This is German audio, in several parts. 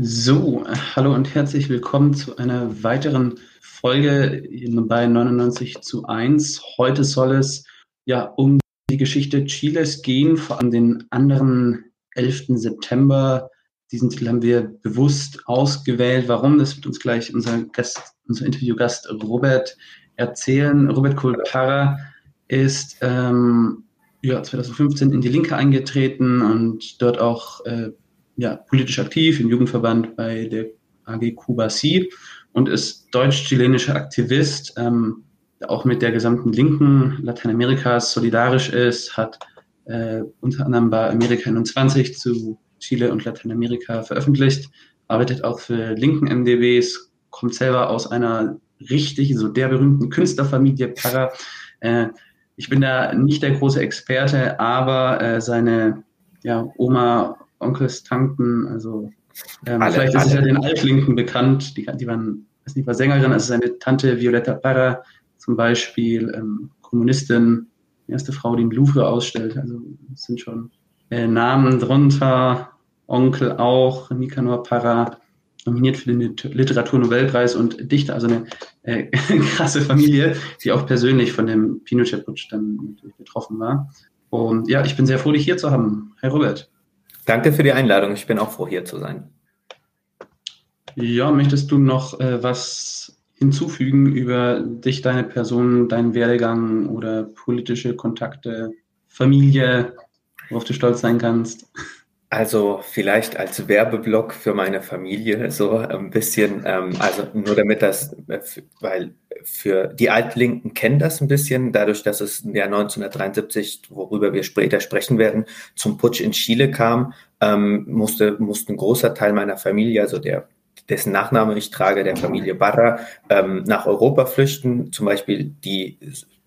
So, hallo und herzlich willkommen zu einer weiteren Folge bei 99 zu 1. Heute soll es ja um die Geschichte Chiles gehen, vor allem den anderen 11. September. Diesen Titel haben wir bewusst ausgewählt. Warum? Das wird uns gleich unser Gast, unser Interviewgast Robert erzählen. Robert Kulpara ist ähm, ja, 2015 in die Linke eingetreten und dort auch äh, ja, politisch aktiv im Jugendverband bei der AG Cuba C und ist deutsch-chilenischer Aktivist, ähm, der auch mit der gesamten Linken Lateinamerikas solidarisch ist, hat äh, unter anderem bei Amerika 21 zu Chile und Lateinamerika veröffentlicht, arbeitet auch für linken MDBs, kommt selber aus einer richtig, so der berühmten Künstlerfamilie Para. Äh, ich bin da nicht der große Experte, aber äh, seine ja, Oma Onkels, Tanten, also ähm, alle, vielleicht ist es ja den Altlinken bekannt, die, die waren, weiß nicht, war Sängerin, also seine Tante Violetta Parra zum Beispiel, ähm, Kommunistin, die erste Frau, die im Louvre ausstellt, also es sind schon äh, Namen drunter, Onkel auch, Nicanor Parra, nominiert für den Literaturnobelpreis und Dichter, also eine äh, krasse Familie, die auch persönlich von dem Pinochet-Putsch dann natürlich betroffen war. Und ja, ich bin sehr froh, dich hier zu haben. Herr Robert. Danke für die Einladung. Ich bin auch froh, hier zu sein. Ja, möchtest du noch äh, was hinzufügen über dich, deine Person, deinen Werdegang oder politische Kontakte, Familie, worauf du stolz sein kannst? Also vielleicht als Werbeblock für meine Familie so ein bisschen, ähm, also nur damit das, weil für die Altlinken kennen das ein bisschen, dadurch, dass es im Jahr 1973, worüber wir später sprechen werden, zum Putsch in Chile kam, ähm, musste, musste ein großer Teil meiner Familie, also der dessen Nachname ich trage, der Familie Barra, ähm, nach Europa flüchten. Zum Beispiel die,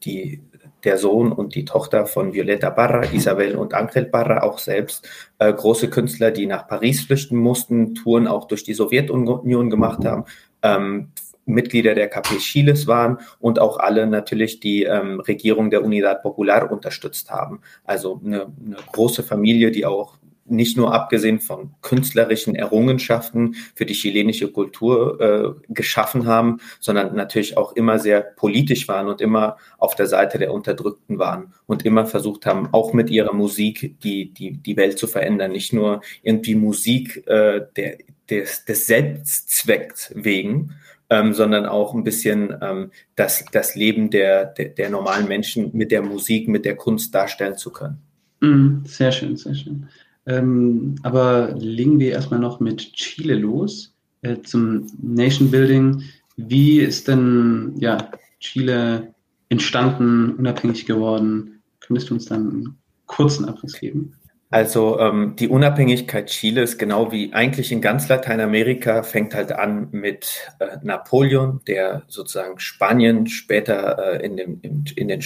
die, der Sohn und die Tochter von Violeta Barra, Isabel und Angel Barra, auch selbst äh, große Künstler, die nach Paris flüchten mussten, Touren auch durch die Sowjetunion gemacht haben. Ähm, Mitglieder der KP Chiles waren und auch alle natürlich die ähm, Regierung der Unidad Popular unterstützt haben. Also eine, eine große Familie, die auch nicht nur abgesehen von künstlerischen Errungenschaften für die chilenische Kultur äh, geschaffen haben, sondern natürlich auch immer sehr politisch waren und immer auf der Seite der Unterdrückten waren und immer versucht haben, auch mit ihrer Musik die, die, die Welt zu verändern. Nicht nur irgendwie Musik äh, der, des, des Selbstzwecks wegen, ähm, sondern auch ein bisschen ähm, das, das Leben der, der, der normalen Menschen mit der Musik, mit der Kunst darstellen zu können. Mm, sehr schön, sehr schön. Ähm, aber legen wir erstmal noch mit Chile los äh, zum Nation Building. Wie ist denn ja, Chile entstanden, unabhängig geworden? Könntest du uns dann einen kurzen Abriss geben? Also ähm, die Unabhängigkeit Chiles, genau wie eigentlich in ganz Lateinamerika, fängt halt an mit äh, Napoleon, der sozusagen Spanien später äh, in, dem, in, in, den,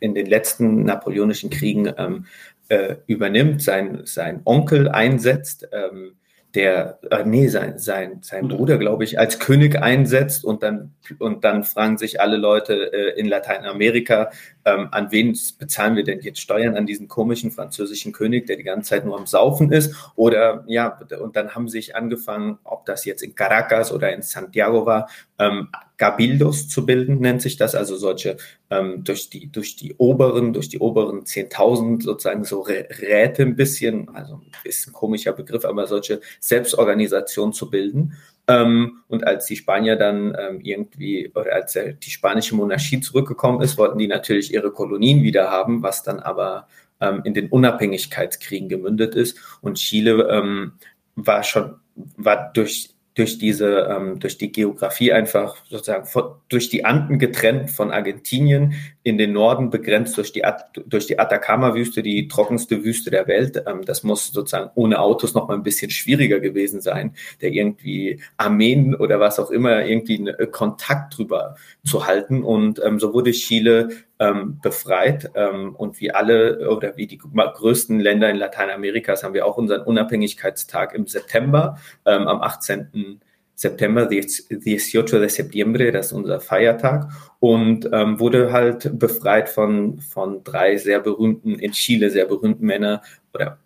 in den letzten napoleonischen Kriegen ähm, äh, übernimmt, sein, sein Onkel einsetzt. Ähm, der, äh, nee, sein, sein, sein Bruder, glaube ich, als König einsetzt und dann, und dann fragen sich alle Leute äh, in Lateinamerika, ähm, an wen bezahlen wir denn jetzt Steuern? An diesen komischen französischen König, der die ganze Zeit nur am Saufen ist? Oder ja, und dann haben sich angefangen, ob das jetzt in Caracas oder in Santiago war, ähm, Gabildos zu bilden, nennt sich das, also solche ähm, durch die durch die oberen durch die oberen 10.000 sozusagen so Räte ein bisschen, also ist ein komischer Begriff, aber solche Selbstorganisationen zu bilden. Ähm, und als die Spanier dann ähm, irgendwie oder als die spanische Monarchie zurückgekommen ist, wollten die natürlich ihre Kolonien wieder haben, was dann aber ähm, in den Unabhängigkeitskriegen gemündet ist. Und Chile ähm, war schon war durch durch diese, ähm, durch die Geografie einfach sozusagen von, durch die Anden getrennt von Argentinien, in den Norden begrenzt durch die, durch die Atacama-Wüste, die trockenste Wüste der Welt. Ähm, das muss sozusagen ohne Autos noch mal ein bisschen schwieriger gewesen sein, der irgendwie Armeen oder was auch immer irgendwie einen äh, Kontakt drüber zu halten. Und ähm, so wurde Chile ähm, befreit. Ähm, und wie alle oder wie die größten Länder in Lateinamerikas haben wir auch unseren Unabhängigkeitstag im September, ähm, am 18. September, 18 de septiembre, das ist unser Feiertag und ähm, wurde halt befreit von, von drei sehr berühmten, in Chile sehr berühmten Männern oder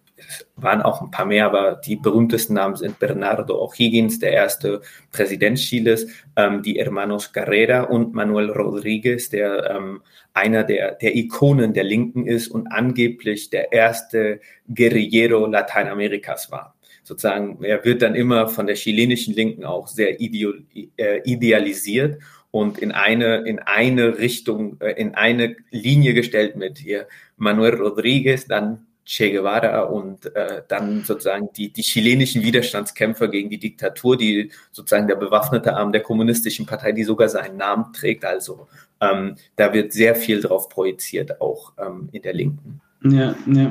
waren auch ein paar mehr, aber die berühmtesten Namen sind Bernardo O'Higgins, der erste Präsident Chiles, ähm, die Hermanos Carrera und Manuel Rodriguez, der ähm, einer der, der Ikonen der Linken ist und angeblich der erste Guerillero Lateinamerikas war. Sozusagen, er wird dann immer von der chilenischen Linken auch sehr äh, idealisiert und in eine, in eine Richtung, äh, in eine Linie gestellt mit hier Manuel Rodriguez, dann Che Guevara und äh, dann sozusagen die, die chilenischen Widerstandskämpfer gegen die Diktatur, die sozusagen der bewaffnete Arm der kommunistischen Partei, die sogar seinen Namen trägt. Also ähm, da wird sehr viel drauf projiziert, auch ähm, in der Linken. Ja, ja.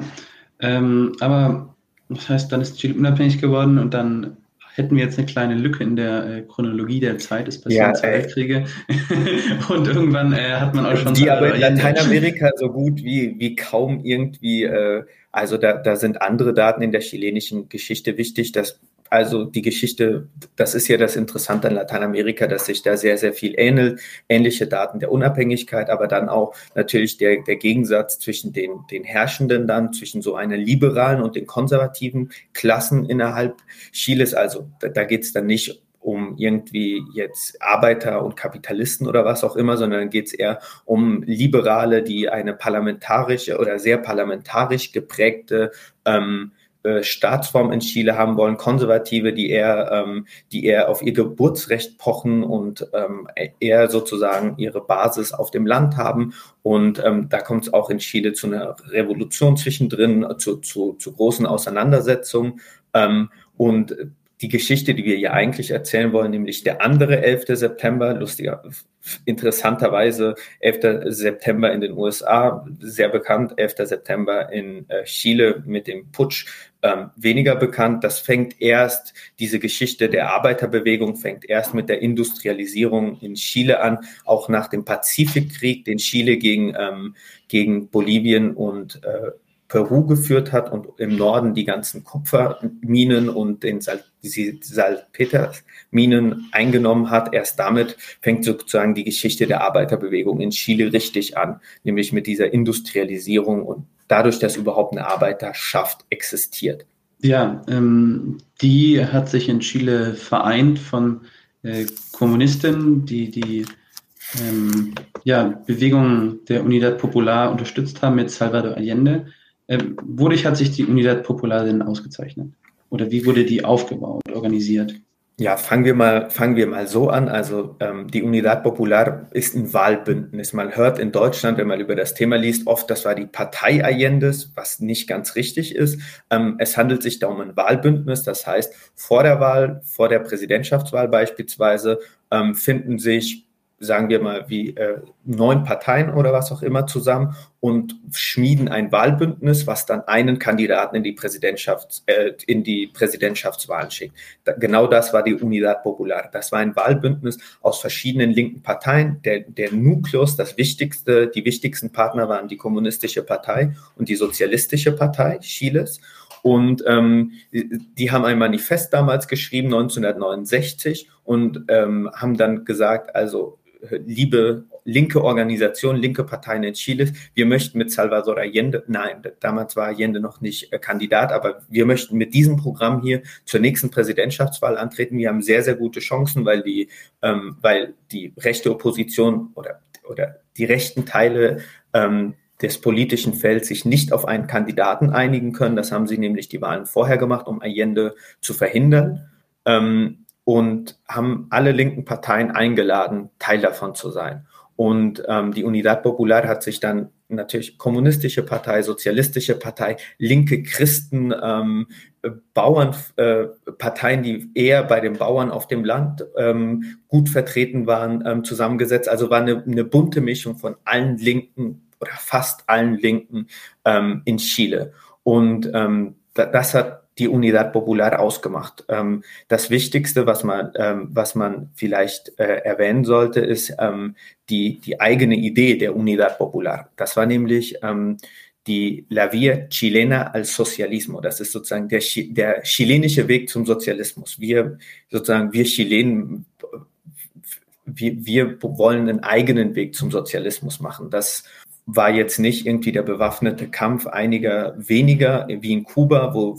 Ähm, aber das heißt, dann ist Chile unabhängig geworden und dann hätten wir jetzt eine kleine Lücke in der äh, Chronologie der Zeit. Es passieren ja, zwei Weltkriege und irgendwann äh, hat man auch schon... Die aber in Lateinamerika so gut wie, wie kaum irgendwie... Äh, also da, da sind andere Daten in der chilenischen Geschichte wichtig, dass also die Geschichte, das ist ja das Interessante an Lateinamerika, dass sich da sehr, sehr viel ähnelt. Ähnliche Daten der Unabhängigkeit, aber dann auch natürlich der, der Gegensatz zwischen den, den Herrschenden dann, zwischen so einer liberalen und den konservativen Klassen innerhalb Chiles. Also da, da geht es dann nicht um irgendwie jetzt Arbeiter und Kapitalisten oder was auch immer, sondern geht es eher um Liberale, die eine parlamentarische oder sehr parlamentarisch geprägte ähm, äh, Staatsform in Chile haben wollen, Konservative, die eher, ähm, die eher auf ihr Geburtsrecht pochen und ähm, eher sozusagen ihre Basis auf dem Land haben. Und ähm, da kommt es auch in Chile zu einer Revolution zwischendrin, zu, zu, zu großen Auseinandersetzungen. Ähm, und die Geschichte, die wir hier eigentlich erzählen wollen, nämlich der andere 11. September, lustiger, interessanterweise 11. September in den USA, sehr bekannt, 11. September in äh, Chile mit dem Putsch, ähm, weniger bekannt. Das fängt erst, diese Geschichte der Arbeiterbewegung fängt erst mit der Industrialisierung in Chile an, auch nach dem Pazifikkrieg, den Chile gegen, ähm, gegen Bolivien und äh, Peru geführt hat und im Norden die ganzen Kupferminen und den Sal Salpeterminen eingenommen hat. Erst damit fängt sozusagen die Geschichte der Arbeiterbewegung in Chile richtig an, nämlich mit dieser Industrialisierung und dadurch, dass überhaupt eine Arbeiterschaft existiert. Ja, ähm, die hat sich in Chile vereint von äh, Kommunisten, die die ähm, ja, Bewegung der Unidad Popular unterstützt haben mit Salvador Allende ähm, wodurch hat sich die Unidad Popular denn ausgezeichnet? Oder wie wurde die aufgebaut, organisiert? Ja, fangen wir mal, fangen wir mal so an. Also ähm, die Unidad Popular ist ein Wahlbündnis. Man hört in Deutschland, wenn man über das Thema liest, oft, das war die Partei Allendes, was nicht ganz richtig ist. Ähm, es handelt sich da um ein Wahlbündnis. Das heißt, vor der Wahl, vor der Präsidentschaftswahl beispielsweise, ähm, finden sich sagen wir mal, wie äh, neun Parteien oder was auch immer zusammen und schmieden ein Wahlbündnis, was dann einen Kandidaten in die, Präsidentschafts-, äh, in die Präsidentschaftswahlen schickt. Da, genau das war die Unidad Popular. Das war ein Wahlbündnis aus verschiedenen linken Parteien. Der, der Nukleus, das wichtigste, die wichtigsten Partner waren die Kommunistische Partei und die Sozialistische Partei Chiles. Und ähm, die haben ein Manifest damals geschrieben, 1969, und ähm, haben dann gesagt, also liebe linke Organisation, linke Parteien in Chile, wir möchten mit Salvador Allende, nein, damals war Allende noch nicht äh, Kandidat, aber wir möchten mit diesem Programm hier zur nächsten Präsidentschaftswahl antreten. Wir haben sehr, sehr gute Chancen, weil die, ähm, weil die rechte Opposition oder, oder die rechten Teile ähm, des politischen Felds sich nicht auf einen Kandidaten einigen können. Das haben sie nämlich die Wahlen vorher gemacht, um Allende zu verhindern. Ähm, und haben alle linken Parteien eingeladen, Teil davon zu sein. Und ähm, die Unidad Popular hat sich dann natürlich kommunistische Partei, sozialistische Partei, linke Christen, ähm, Bauern, äh, Parteien, die eher bei den Bauern auf dem Land ähm, gut vertreten waren, ähm, zusammengesetzt. Also war eine, eine bunte Mischung von allen Linken oder fast allen Linken ähm, in Chile. Und ähm, das hat die Unidad Popular ausgemacht. Ähm, das Wichtigste, was man, ähm, was man vielleicht äh, erwähnen sollte, ist ähm, die, die eigene Idee der Unidad Popular. Das war nämlich ähm, die La Via Chilena al Socialismo. Das ist sozusagen der, der chilenische Weg zum Sozialismus. Wir sozusagen, wir Chilenen, wir, wir wollen einen eigenen Weg zum Sozialismus machen. Das war jetzt nicht irgendwie der bewaffnete Kampf einiger weniger, wie in Kuba, wo,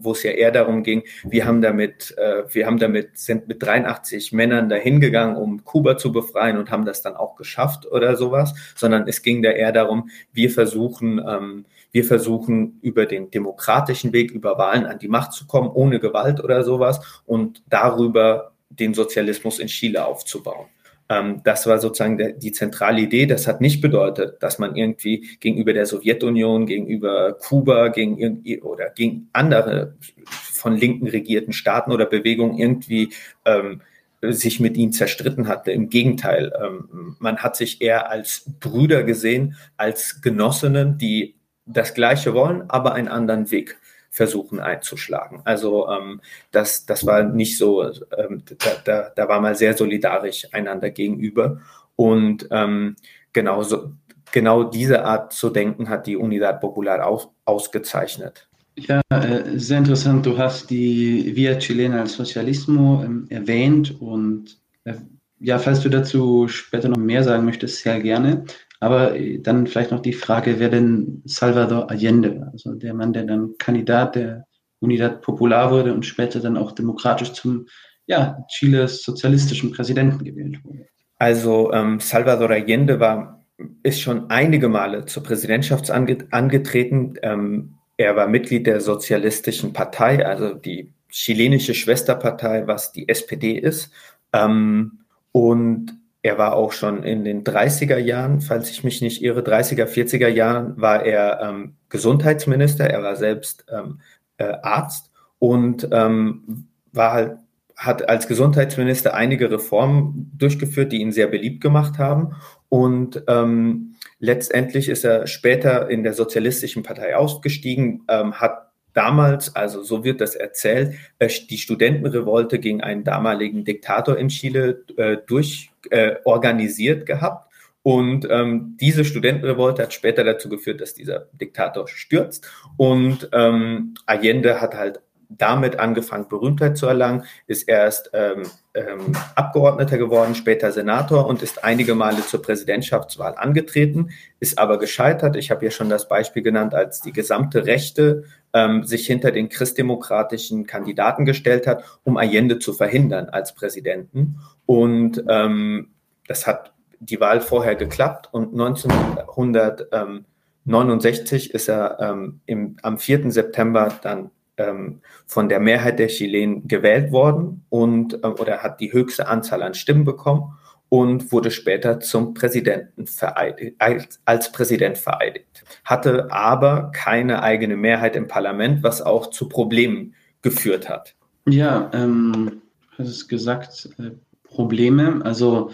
wo es ja eher darum ging, wir haben damit, äh, wir haben damit, sind mit 83 Männern dahingegangen, um Kuba zu befreien und haben das dann auch geschafft oder sowas, sondern es ging da eher darum, wir versuchen, ähm, wir versuchen über den demokratischen Weg, über Wahlen an die Macht zu kommen, ohne Gewalt oder sowas und darüber den Sozialismus in Chile aufzubauen. Ähm, das war sozusagen die zentrale Idee. Das hat nicht bedeutet, dass man irgendwie gegenüber der Sowjetunion, gegenüber Kuba, gegen oder gegen andere von Linken regierten Staaten oder Bewegungen irgendwie ähm, sich mit ihnen zerstritten hatte. Im Gegenteil, ähm, man hat sich eher als Brüder gesehen, als Genossinnen, die das Gleiche wollen, aber einen anderen Weg versuchen einzuschlagen. Also ähm, das, das war nicht so, ähm, da, da, da war mal sehr solidarisch einander gegenüber. Und ähm, genau, so, genau diese Art zu denken hat die Unidad Popular auch ausgezeichnet. Ja, äh, sehr interessant. Du hast die Via Chilena al Socialismo ähm, erwähnt und äh, ja, falls du dazu später noch mehr sagen möchtest, sehr gerne. Aber äh, dann vielleicht noch die Frage, wer denn Salvador Allende, also der Mann, der dann Kandidat der Unidad Popular wurde und später dann auch demokratisch zum ja, Chiles sozialistischen Präsidenten gewählt wurde. Also ähm, Salvador Allende war, ist schon einige Male zur Präsidentschaft ange angetreten. Ähm, er war Mitglied der Sozialistischen Partei, also die chilenische Schwesterpartei, was die SPD ist. Ähm, und er war auch schon in den 30er Jahren, falls ich mich nicht irre, 30er, 40er Jahren war er ähm, Gesundheitsminister. Er war selbst ähm, äh, Arzt und ähm, war halt, hat als Gesundheitsminister einige Reformen durchgeführt, die ihn sehr beliebt gemacht haben. Und ähm, letztendlich ist er später in der Sozialistischen Partei ausgestiegen, ähm, hat damals, also so wird das erzählt, äh, die Studentenrevolte gegen einen damaligen Diktator in Chile äh, durch äh, organisiert gehabt. Und ähm, diese Studentenrevolte hat später dazu geführt, dass dieser Diktator stürzt. Und ähm, Allende hat halt damit angefangen, Berühmtheit zu erlangen, ist erst ähm, ähm, Abgeordneter geworden, später Senator und ist einige Male zur Präsidentschaftswahl angetreten, ist aber gescheitert. Ich habe ja schon das Beispiel genannt, als die gesamte Rechte ähm, sich hinter den christdemokratischen Kandidaten gestellt hat, um Allende zu verhindern als Präsidenten. Und ähm, das hat die Wahl vorher geklappt und 1969 ist er ähm, im, am 4. September dann ähm, von der Mehrheit der Chilenen gewählt worden und äh, oder hat die höchste Anzahl an Stimmen bekommen und wurde später zum Präsidenten vereidigt, als, als Präsident vereidigt. Hatte aber keine eigene Mehrheit im Parlament, was auch zu Problemen geführt hat. Ja, ähm, hast es gesagt, äh, Probleme. Also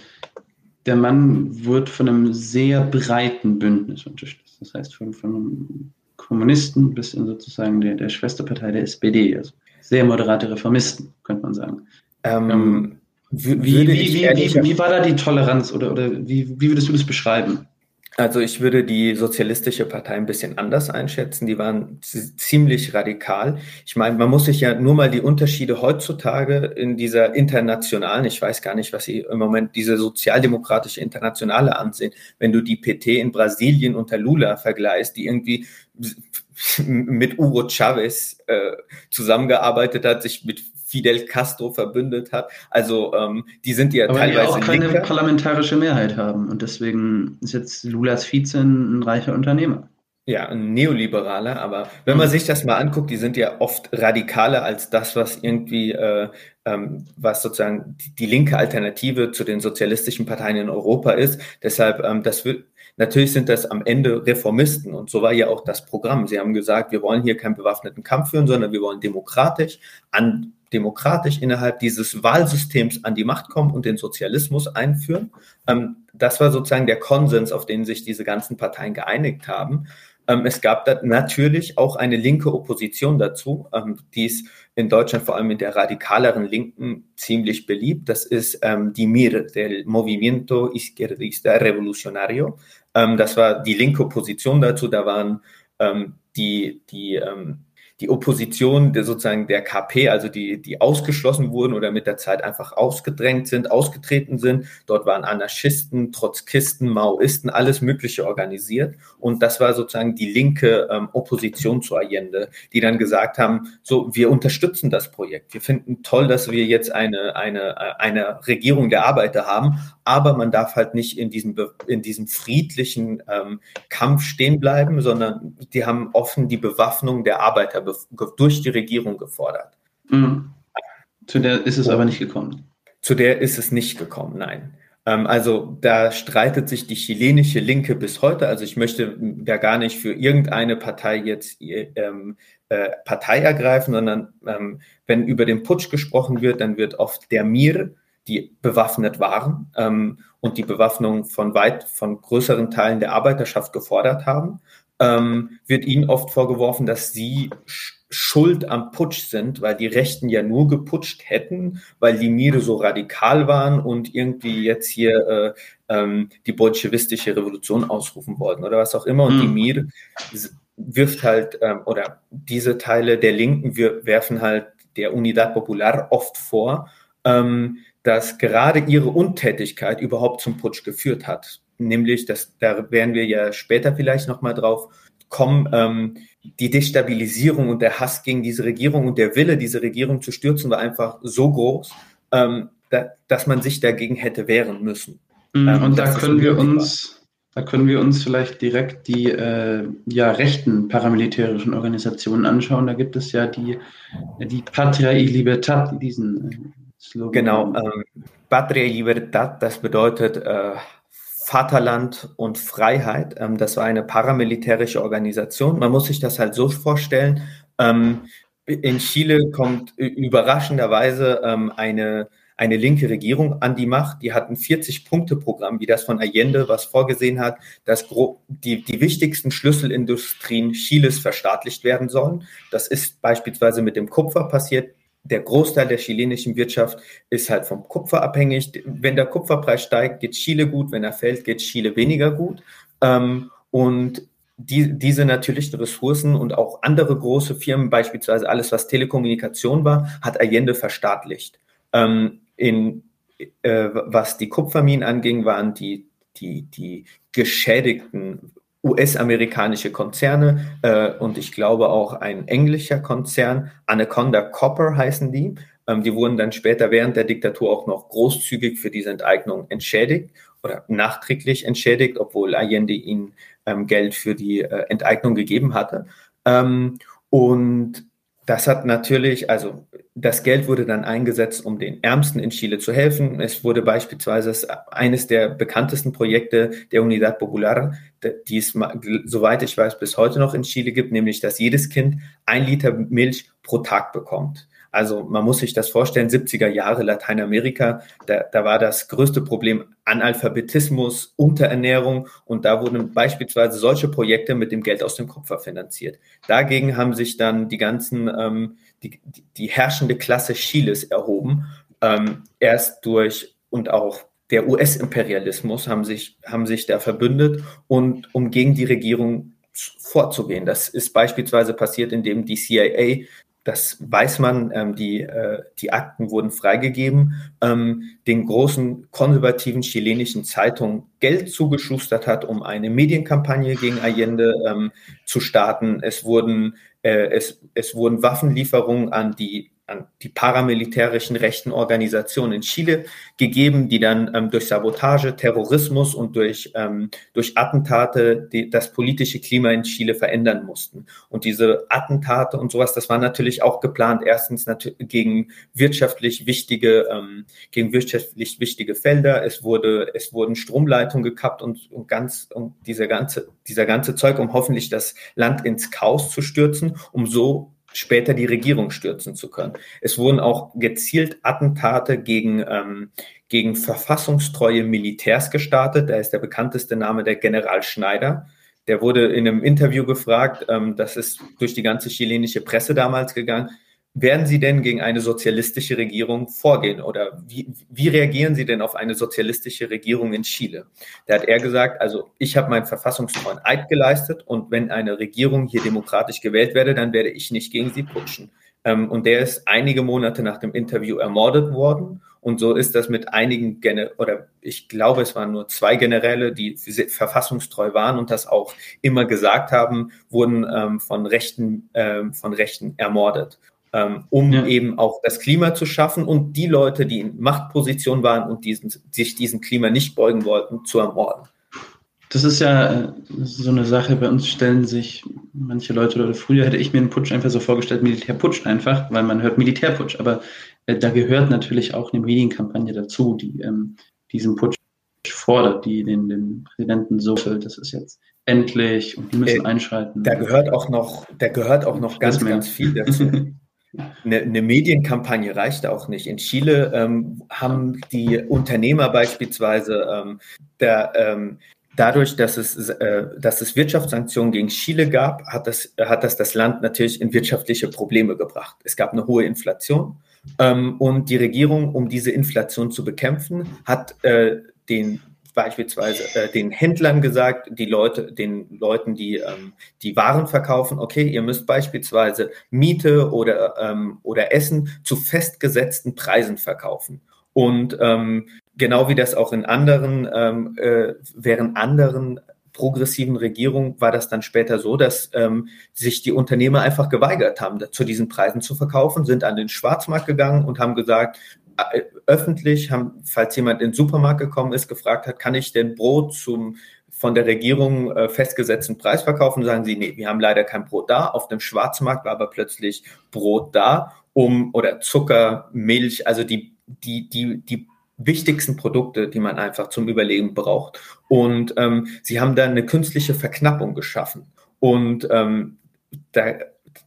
der Mann wird von einem sehr breiten Bündnis unterstützt. Das heißt, von, von Kommunisten bis in sozusagen der, der Schwesterpartei der SPD. Also sehr moderate Reformisten, könnte man sagen. Ähm, ähm wie, wie, wie, wie, war da die Toleranz oder, oder wie, wie würdest du das beschreiben? Also ich würde die Sozialistische Partei ein bisschen anders einschätzen. Die waren ziemlich radikal. Ich meine, man muss sich ja nur mal die Unterschiede heutzutage in dieser internationalen, ich weiß gar nicht, was sie im Moment diese sozialdemokratische Internationale ansehen. Wenn du die PT in Brasilien unter Lula vergleichst, die irgendwie mit Hugo Chavez äh, zusammengearbeitet hat, sich mit Fidel Castro verbündet hat. Also ähm, die sind ja Aber teilweise die auch keine linker. parlamentarische Mehrheit haben und deswegen ist jetzt Lulas Vize ein, reicher Unternehmer. Ja, ein Neoliberaler, aber wenn man mhm. sich das mal anguckt, die sind ja oft radikaler als das, was irgendwie, äh, ähm, was sozusagen die, die, linke Alternative zu den sozialistischen Parteien in Europa ist. Deshalb, ähm, das wird, Natürlich sind das am Ende Reformisten und so war ja auch das Programm. Sie haben gesagt, wir wollen hier keinen bewaffneten Kampf führen, sondern wir wollen demokratisch an demokratisch innerhalb dieses Wahlsystems an die Macht kommen und den Sozialismus einführen. Ähm, das war sozusagen der Konsens, auf den sich diese ganzen Parteien geeinigt haben. Ähm, es gab natürlich auch eine linke Opposition dazu, ähm, die ist in Deutschland vor allem in der radikaleren Linken ziemlich beliebt. Das ist die MIR, der Movimiento Izquierdista Revolucionario. Das war die linke Opposition dazu. Da waren die, die die Opposition, der sozusagen der KP, also die, die ausgeschlossen wurden oder mit der Zeit einfach ausgedrängt sind, ausgetreten sind. Dort waren Anarchisten, Trotzkisten, Maoisten, alles Mögliche organisiert. Und das war sozusagen die linke ähm, Opposition zu Allende, die dann gesagt haben, so, wir unterstützen das Projekt. Wir finden toll, dass wir jetzt eine, eine, eine Regierung der Arbeiter haben, aber man darf halt nicht in diesem, in diesem friedlichen ähm, Kampf stehen bleiben, sondern die haben offen die Bewaffnung der Arbeiter durch die Regierung gefordert. Mhm. Zu der ist es aber nicht gekommen. Zu der ist es nicht gekommen, nein. Ähm, also da streitet sich die chilenische Linke bis heute. Also ich möchte da gar nicht für irgendeine Partei jetzt ähm, äh, Partei ergreifen, sondern ähm, wenn über den Putsch gesprochen wird, dann wird oft der Mir die bewaffnet waren ähm, und die Bewaffnung von weit, von größeren Teilen der Arbeiterschaft gefordert haben, ähm, wird ihnen oft vorgeworfen, dass sie schuld am Putsch sind, weil die Rechten ja nur geputscht hätten, weil die Mire so radikal waren und irgendwie jetzt hier äh, ähm, die bolschewistische Revolution ausrufen wollten oder was auch immer. Und mhm. die Mire wirft halt, ähm, oder diese Teile der Linken werfen halt der Unidad Popular oft vor, ähm, dass gerade ihre Untätigkeit überhaupt zum Putsch geführt hat. Nämlich, dass, da werden wir ja später vielleicht nochmal drauf kommen, ähm, die Destabilisierung und der Hass gegen diese Regierung und der Wille, diese Regierung zu stürzen, war einfach so groß, ähm, da, dass man sich dagegen hätte wehren müssen. Mhm, ähm, und da können wir uns, da können wir uns vielleicht direkt die äh, ja, rechten paramilitärischen Organisationen anschauen. Da gibt es ja die, die Patria y Libertad, diesen äh, Slogan. Genau, ähm, Patria Libertad, das bedeutet äh, Vaterland und Freiheit. Ähm, das war eine paramilitärische Organisation. Man muss sich das halt so vorstellen. Ähm, in Chile kommt überraschenderweise ähm, eine, eine linke Regierung an die Macht. Die hat ein 40-Punkte-Programm, wie das von Allende, was vorgesehen hat, dass die, die wichtigsten Schlüsselindustrien Chiles verstaatlicht werden sollen. Das ist beispielsweise mit dem Kupfer passiert der Großteil der chilenischen Wirtschaft ist halt vom Kupfer abhängig. Wenn der Kupferpreis steigt, geht Chile gut. Wenn er fällt, geht Chile weniger gut. Ähm, und die, diese natürlichen Ressourcen und auch andere große Firmen, beispielsweise alles, was Telekommunikation war, hat Allende verstaatlicht. Ähm, in, äh, was die Kupferminen anging, waren die, die, die geschädigten US-amerikanische Konzerne äh, und ich glaube auch ein englischer Konzern, Anaconda Copper heißen die. Ähm, die wurden dann später während der Diktatur auch noch großzügig für diese Enteignung entschädigt oder nachträglich entschädigt, obwohl Allende ihnen ähm, Geld für die äh, Enteignung gegeben hatte. Ähm, und das hat natürlich, also das Geld wurde dann eingesetzt, um den Ärmsten in Chile zu helfen. Es wurde beispielsweise eines der bekanntesten Projekte der Unidad Popular, die es, soweit ich weiß, bis heute noch in Chile gibt, nämlich, dass jedes Kind ein Liter Milch pro Tag bekommt. Also man muss sich das vorstellen, 70er Jahre Lateinamerika, da, da war das größte Problem Analphabetismus, Unterernährung und da wurden beispielsweise solche Projekte mit dem Geld aus dem Kupfer finanziert. Dagegen haben sich dann die ganzen, ähm, die, die herrschende Klasse Chiles erhoben, ähm, erst durch und auch der US-Imperialismus haben sich, haben sich da verbündet und um gegen die Regierung vorzugehen. Das ist beispielsweise passiert, indem die CIA das weiß man, ähm, die, äh, die Akten wurden freigegeben, ähm, den großen konservativen chilenischen Zeitungen Geld zugeschustert hat, um eine Medienkampagne gegen Allende ähm, zu starten. Es wurden, äh, es, es wurden Waffenlieferungen an die an die paramilitärischen rechten Organisationen in Chile gegeben, die dann ähm, durch Sabotage, Terrorismus und durch, ähm, durch Attentate die, das politische Klima in Chile verändern mussten. Und diese Attentate und sowas, das war natürlich auch geplant, erstens gegen wirtschaftlich wichtige, ähm, gegen wirtschaftlich wichtige Felder. Es wurde, es wurden Stromleitungen gekappt und, und ganz, und dieser ganze, dieser ganze Zeug, um hoffentlich das Land ins Chaos zu stürzen, um so später die Regierung stürzen zu können. Es wurden auch gezielt Attentate gegen, ähm, gegen verfassungstreue Militärs gestartet. Da ist der bekannteste Name der General Schneider. Der wurde in einem Interview gefragt, ähm, das ist durch die ganze chilenische Presse damals gegangen. Werden Sie denn gegen eine sozialistische Regierung vorgehen oder wie, wie reagieren Sie denn auf eine sozialistische Regierung in Chile? Da hat er gesagt, also ich habe meinen verfassungstreuen Eid geleistet und wenn eine Regierung hier demokratisch gewählt werde, dann werde ich nicht gegen sie putschen. Ähm, und der ist einige Monate nach dem Interview ermordet worden. Und so ist das mit einigen, Gen oder ich glaube, es waren nur zwei Generäle, die verfassungstreu waren und das auch immer gesagt haben, wurden ähm, von Rechten, ähm, von Rechten ermordet um ja. eben auch das Klima zu schaffen und die Leute, die in Machtposition waren und diesen, sich diesem Klima nicht beugen wollten, zu ermorden. Das ist ja äh, so eine Sache, bei uns stellen sich manche Leute, oder früher hätte ich mir einen Putsch einfach so vorgestellt, Militärputsch einfach, weil man hört Militärputsch, aber äh, da gehört natürlich auch eine Medienkampagne dazu, die ähm, diesen Putsch fordert, die den, den Präsidenten so füllt, das ist jetzt endlich und die müssen äh, einschreiten. Da gehört auch noch, da gehört auch noch ganz, ganz viel dazu. Eine, eine, Medienkampagne reicht auch nicht. In Chile ähm, haben die Unternehmer beispielsweise ähm, der, ähm, dadurch, dass es, äh, dass es Wirtschaftssanktionen gegen Chile gab, hat das, hat das das Land natürlich in wirtschaftliche Probleme gebracht. Es gab eine hohe Inflation ähm, und die Regierung, um diese Inflation zu bekämpfen, hat äh, den beispielsweise äh, den Händlern gesagt, die Leute, den Leuten, die ähm, die Waren verkaufen, okay, ihr müsst beispielsweise Miete oder ähm, oder Essen zu festgesetzten Preisen verkaufen. Und ähm, genau wie das auch in anderen, ähm, äh, während anderen progressiven Regierungen war das dann später so, dass ähm, sich die Unternehmer einfach geweigert haben, zu diesen Preisen zu verkaufen, sind an den Schwarzmarkt gegangen und haben gesagt, öffentlich haben, falls jemand in den Supermarkt gekommen ist, gefragt hat, kann ich denn Brot zum von der Regierung äh, festgesetzten Preis verkaufen, sagen sie, nee, wir haben leider kein Brot da. Auf dem Schwarzmarkt war aber plötzlich Brot da, um oder Zucker, Milch, also die, die, die, die wichtigsten Produkte, die man einfach zum Überleben braucht. Und ähm, sie haben dann eine künstliche Verknappung geschaffen. Und ähm, da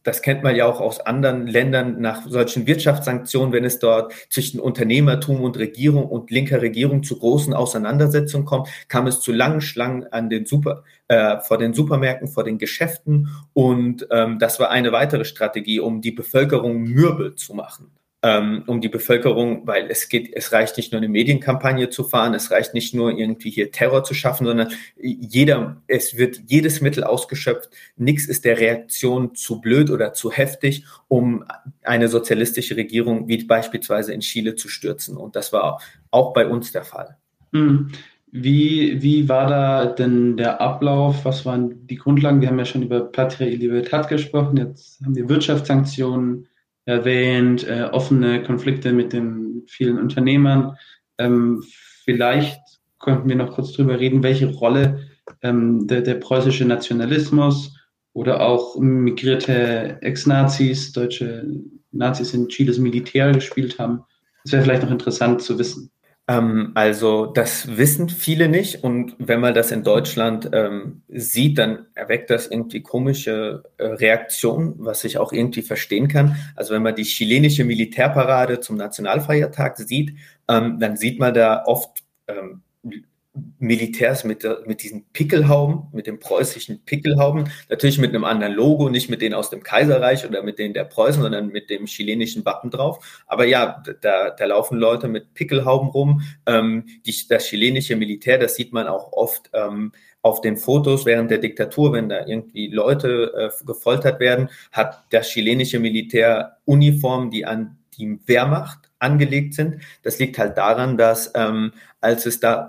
das kennt man ja auch aus anderen Ländern nach solchen Wirtschaftssanktionen, wenn es dort zwischen Unternehmertum und Regierung und linker Regierung zu großen Auseinandersetzungen kommt, kam es zu langen Schlangen an den Super, äh, vor den Supermärkten, vor den Geschäften. Und ähm, das war eine weitere Strategie, um die Bevölkerung mürbe zu machen ähm, um die Bevölkerung, weil es geht, es reicht nicht nur eine Medienkampagne zu fahren, es reicht nicht nur irgendwie hier Terror zu schaffen, sondern jeder, es wird jedes Mittel ausgeschöpft. Nichts ist der Reaktion zu blöd oder zu heftig, um eine sozialistische Regierung wie beispielsweise in Chile zu stürzen. Und das war auch bei uns der Fall. Mhm. Wie, wie war da denn der Ablauf? Was waren die Grundlagen? Wir haben ja schon über Patria y Libertad gesprochen. Jetzt haben wir Wirtschaftssanktionen erwähnt, äh, offene Konflikte mit den vielen Unternehmern. Ähm, vielleicht könnten wir noch kurz drüber reden, welche Rolle ähm, der, der preußische Nationalismus oder auch migrierte Ex-Nazis, deutsche Nazis in Chiles Militär gespielt haben. Das wäre vielleicht noch interessant zu wissen. Ähm, also das wissen viele nicht und wenn man das in Deutschland ähm, sieht, dann erweckt das irgendwie komische äh, Reaktionen, was ich auch irgendwie verstehen kann. Also wenn man die chilenische Militärparade zum Nationalfeiertag sieht, ähm, dann sieht man da oft ähm, Militärs mit, mit diesen Pickelhauben, mit dem preußischen Pickelhauben, natürlich mit einem anderen Logo, nicht mit denen aus dem Kaiserreich oder mit denen der Preußen, sondern mit dem chilenischen Wappen drauf. Aber ja, da, da laufen Leute mit Pickelhauben rum. Ähm, die, das chilenische Militär, das sieht man auch oft ähm, auf den Fotos während der Diktatur, wenn da irgendwie Leute äh, gefoltert werden, hat das chilenische Militär Uniformen, die an die Wehrmacht angelegt sind. Das liegt halt daran, dass ähm, als es da,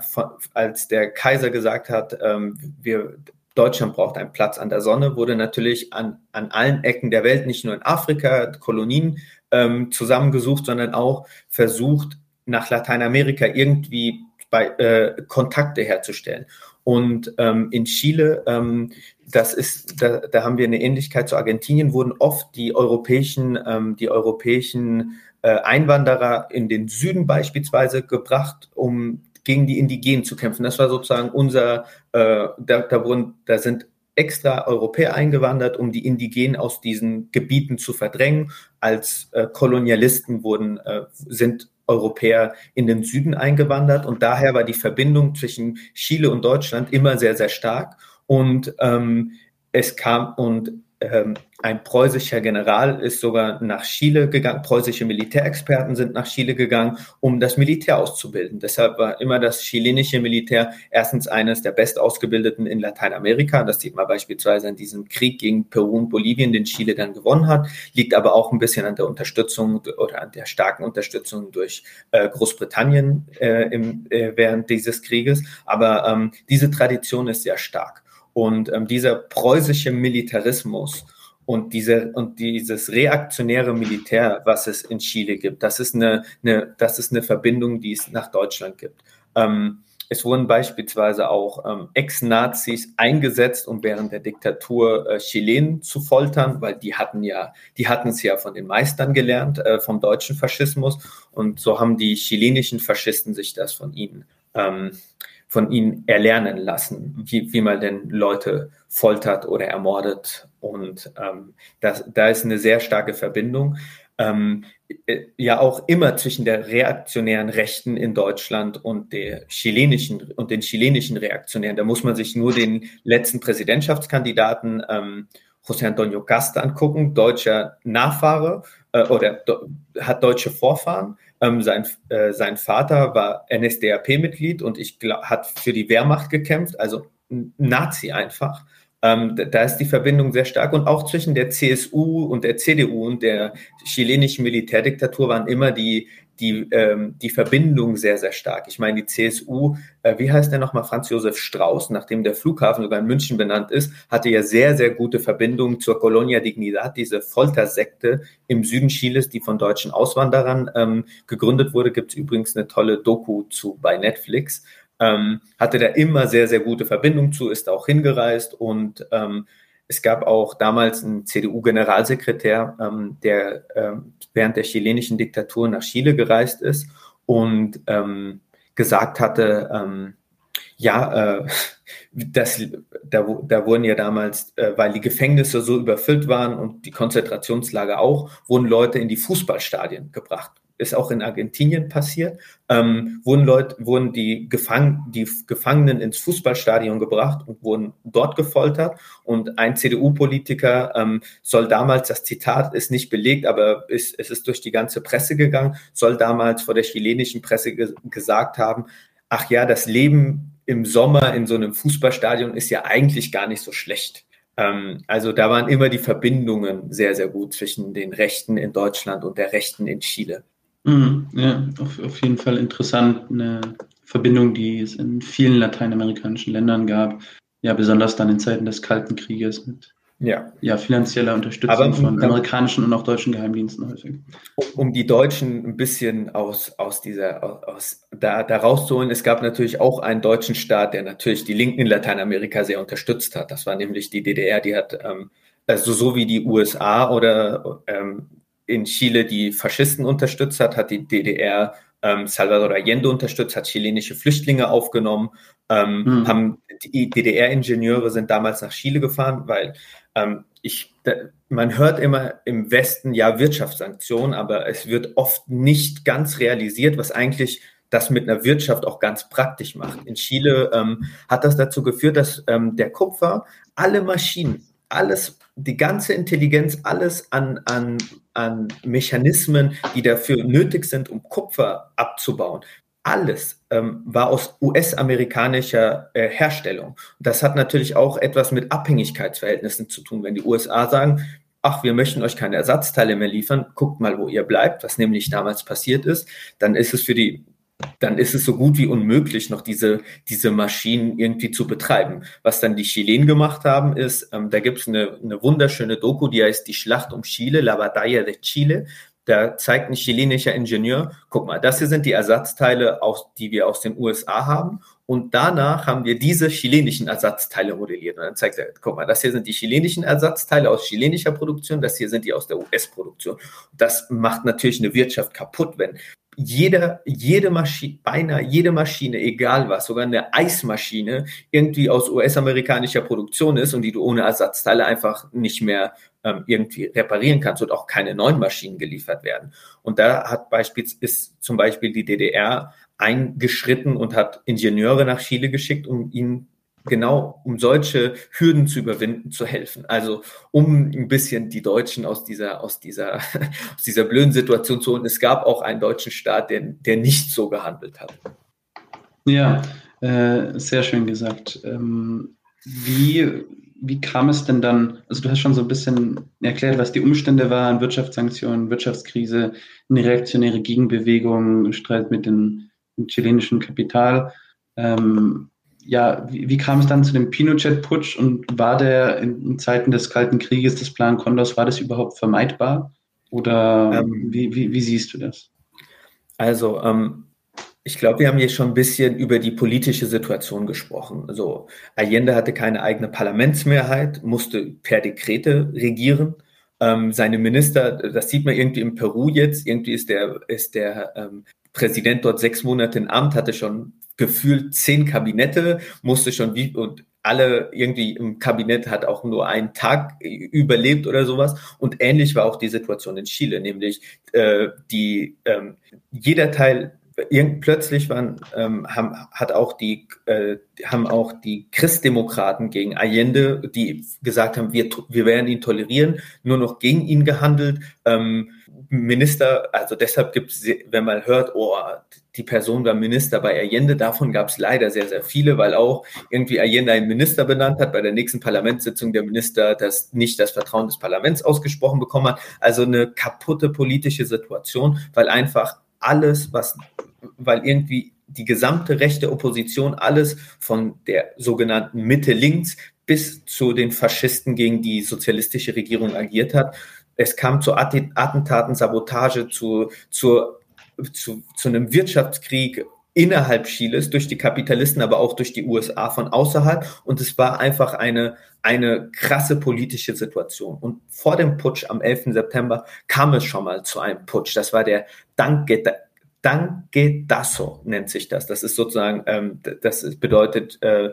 als der Kaiser gesagt hat, ähm, wir Deutschland braucht einen Platz an der Sonne, wurde natürlich an, an allen Ecken der Welt, nicht nur in Afrika, Kolonien ähm, zusammengesucht, sondern auch versucht, nach Lateinamerika irgendwie bei, äh, Kontakte herzustellen. Und ähm, in Chile, ähm, das ist, da, da haben wir eine Ähnlichkeit zu Argentinien, wurden oft die europäischen, ähm, die europäischen Einwanderer in den Süden beispielsweise gebracht, um gegen die Indigenen zu kämpfen. Das war sozusagen unser, äh, da, da, da sind extra Europäer eingewandert, um die Indigenen aus diesen Gebieten zu verdrängen. Als äh, Kolonialisten wurden, äh, sind Europäer in den Süden eingewandert und daher war die Verbindung zwischen Chile und Deutschland immer sehr, sehr stark. Und ähm, es kam und ähm, ein preußischer General ist sogar nach Chile gegangen, preußische Militärexperten sind nach Chile gegangen, um das Militär auszubilden. Deshalb war immer das chilenische Militär erstens eines der bestausgebildeten in Lateinamerika. Das sieht man beispielsweise an diesem Krieg gegen Peru und Bolivien, den Chile dann gewonnen hat, liegt aber auch ein bisschen an der Unterstützung oder an der starken Unterstützung durch äh, Großbritannien äh, im, äh, während dieses Krieges. Aber ähm, diese Tradition ist sehr stark. Und ähm, dieser preußische Militarismus und, diese, und dieses reaktionäre Militär, was es in Chile gibt, das ist eine, eine, das ist eine Verbindung, die es nach Deutschland gibt. Ähm, es wurden beispielsweise auch ähm, Ex-Nazis eingesetzt, um während der Diktatur äh, Chilenen zu foltern, weil die hatten ja, die hatten es ja von den Meistern gelernt, äh, vom deutschen Faschismus. Und so haben die chilenischen Faschisten sich das von ihnen ähm, von ihnen erlernen lassen, wie, wie man denn Leute foltert oder ermordet. Und ähm, das, da ist eine sehr starke Verbindung. Ähm, äh, ja auch immer zwischen der reaktionären Rechten in Deutschland und der chilenischen und den chilenischen Reaktionären. Da muss man sich nur den letzten Präsidentschaftskandidaten ähm, José Antonio Casta angucken, deutscher Nachfahre äh, oder do, hat deutsche Vorfahren. Ähm, sein, äh, sein Vater war NSDAP-Mitglied und ich glaub, hat für die Wehrmacht gekämpft, also Nazi einfach. Ähm, da ist die Verbindung sehr stark und auch zwischen der CSU und der CDU und der chilenischen Militärdiktatur waren immer die, die, ähm, die Verbindung sehr, sehr stark. Ich meine, die CSU, äh, wie heißt der nochmal, Franz Josef Strauß, nachdem der Flughafen sogar in München benannt ist, hatte ja sehr, sehr gute Verbindungen zur Colonia Dignidad, diese Foltersekte im Süden Chiles, die von deutschen Auswanderern ähm, gegründet wurde. Gibt es übrigens eine tolle Doku zu bei Netflix. Ähm, hatte da immer sehr, sehr gute Verbindung zu, ist auch hingereist und ähm, es gab auch damals einen CDU-Generalsekretär, ähm, der ähm, während der chilenischen Diktatur nach Chile gereist ist und ähm, gesagt hatte, ähm, ja, äh, das, da, da wurden ja damals, äh, weil die Gefängnisse so überfüllt waren und die Konzentrationslager auch, wurden Leute in die Fußballstadien gebracht ist auch in Argentinien passiert, ähm, wurden Leute, wurden die, Gefang die Gefangenen ins Fußballstadion gebracht und wurden dort gefoltert. Und ein CDU-Politiker ähm, soll damals, das Zitat ist nicht belegt, aber ist, es ist durch die ganze Presse gegangen, soll damals vor der chilenischen Presse ge gesagt haben, ach ja, das Leben im Sommer in so einem Fußballstadion ist ja eigentlich gar nicht so schlecht. Ähm, also da waren immer die Verbindungen sehr, sehr gut zwischen den Rechten in Deutschland und der Rechten in Chile. Mhm, ja, auf, auf jeden Fall interessant. Eine Verbindung, die es in vielen lateinamerikanischen Ländern gab. Ja, besonders dann in Zeiten des Kalten Krieges mit ja. Ja, finanzieller Unterstützung Aber, von amerikanischen und auch deutschen Geheimdiensten häufig. Um die Deutschen ein bisschen aus, aus dieser, aus, da, da rauszuholen, es gab natürlich auch einen deutschen Staat, der natürlich die Linken in Lateinamerika sehr unterstützt hat. Das war nämlich die DDR, die hat, ähm, also so wie die USA oder ähm, in Chile die Faschisten unterstützt hat, hat die DDR ähm, Salvador Allende unterstützt, hat chilenische Flüchtlinge aufgenommen, ähm, mhm. haben die DDR-Ingenieure sind damals nach Chile gefahren, weil ähm, ich, da, man hört immer im Westen ja Wirtschaftssanktionen, aber es wird oft nicht ganz realisiert, was eigentlich das mit einer Wirtschaft auch ganz praktisch macht. In Chile ähm, hat das dazu geführt, dass ähm, der Kupfer alle Maschinen, alles, die ganze Intelligenz, alles an, an an Mechanismen, die dafür nötig sind, um Kupfer abzubauen. Alles ähm, war aus US-amerikanischer äh, Herstellung. Das hat natürlich auch etwas mit Abhängigkeitsverhältnissen zu tun. Wenn die USA sagen, ach, wir möchten euch keine Ersatzteile mehr liefern, guckt mal, wo ihr bleibt, was nämlich damals passiert ist, dann ist es für die dann ist es so gut wie unmöglich, noch diese, diese Maschinen irgendwie zu betreiben. Was dann die Chilenen gemacht haben, ist, ähm, da gibt es eine, eine wunderschöne Doku, die heißt Die Schlacht um Chile, La Batalla de Chile. Da zeigt ein chilenischer Ingenieur, guck mal, das hier sind die Ersatzteile, aus, die wir aus den USA haben. Und danach haben wir diese chilenischen Ersatzteile modelliert. Und dann zeigt er, guck mal, das hier sind die chilenischen Ersatzteile aus chilenischer Produktion, das hier sind die aus der US-Produktion. Das macht natürlich eine Wirtschaft kaputt, wenn jede, jede Maschine, beinahe jede Maschine, egal was, sogar eine Eismaschine, irgendwie aus US-amerikanischer Produktion ist und die du ohne Ersatzteile einfach nicht mehr ähm, irgendwie reparieren kannst und auch keine neuen Maschinen geliefert werden. Und da hat beispielsweise ist zum Beispiel die DDR eingeschritten und hat Ingenieure nach Chile geschickt, um ihnen genau um solche Hürden zu überwinden, zu helfen. Also um ein bisschen die Deutschen aus dieser, aus dieser, aus dieser blöden Situation zu holen. Es gab auch einen deutschen Staat, der, der nicht so gehandelt hat. Ja, äh, sehr schön gesagt. Ähm, wie, wie kam es denn dann, also du hast schon so ein bisschen erklärt, was die Umstände waren, Wirtschaftssanktionen, Wirtschaftskrise, eine reaktionäre Gegenbewegung, Streit mit dem, chilenischen Kapital. Ähm, ja, wie, wie, kam es dann zu dem Pinochet-Putsch und war der in, in, Zeiten des Kalten Krieges, des Plan Condors, war das überhaupt vermeidbar? Oder ähm, wie, wie, wie, siehst du das? Also, ähm, ich glaube, wir haben hier schon ein bisschen über die politische Situation gesprochen. Also Allende hatte keine eigene Parlamentsmehrheit, musste per Dekrete regieren. Ähm, seine Minister, das sieht man irgendwie in Peru jetzt, irgendwie ist der, ist der ähm, Präsident dort sechs Monate in Amt, hatte schon gefühlt zehn Kabinette, musste schon wie und alle irgendwie im Kabinett hat auch nur einen Tag überlebt oder sowas. Und ähnlich war auch die Situation in Chile, nämlich äh, die ähm, jeder Teil Irgend, plötzlich waren, ähm, haben, hat auch die, äh, haben auch die Christdemokraten gegen Allende, die gesagt haben, wir, wir werden ihn tolerieren, nur noch gegen ihn gehandelt. Ähm, Minister, also deshalb gibt es, wenn man hört, oh, die Person war Minister bei Allende, davon gab es leider sehr, sehr viele, weil auch irgendwie Allende einen Minister benannt hat, bei der nächsten Parlamentssitzung der Minister das nicht das Vertrauen des Parlaments ausgesprochen bekommen hat. Also eine kaputte politische Situation, weil einfach alles, was, weil irgendwie die gesamte rechte Opposition alles von der sogenannten Mitte links bis zu den Faschisten gegen die sozialistische Regierung agiert hat. Es kam zu Attentaten, Sabotage, zu, zu, zu, zu einem Wirtschaftskrieg innerhalb Chiles durch die Kapitalisten, aber auch durch die USA von außerhalb. Und es war einfach eine, eine krasse politische Situation. Und vor dem Putsch am 11. September kam es schon mal zu einem Putsch. Das war der Danke, Dankedasso nennt sich das. Das ist sozusagen, ähm, das bedeutet, äh,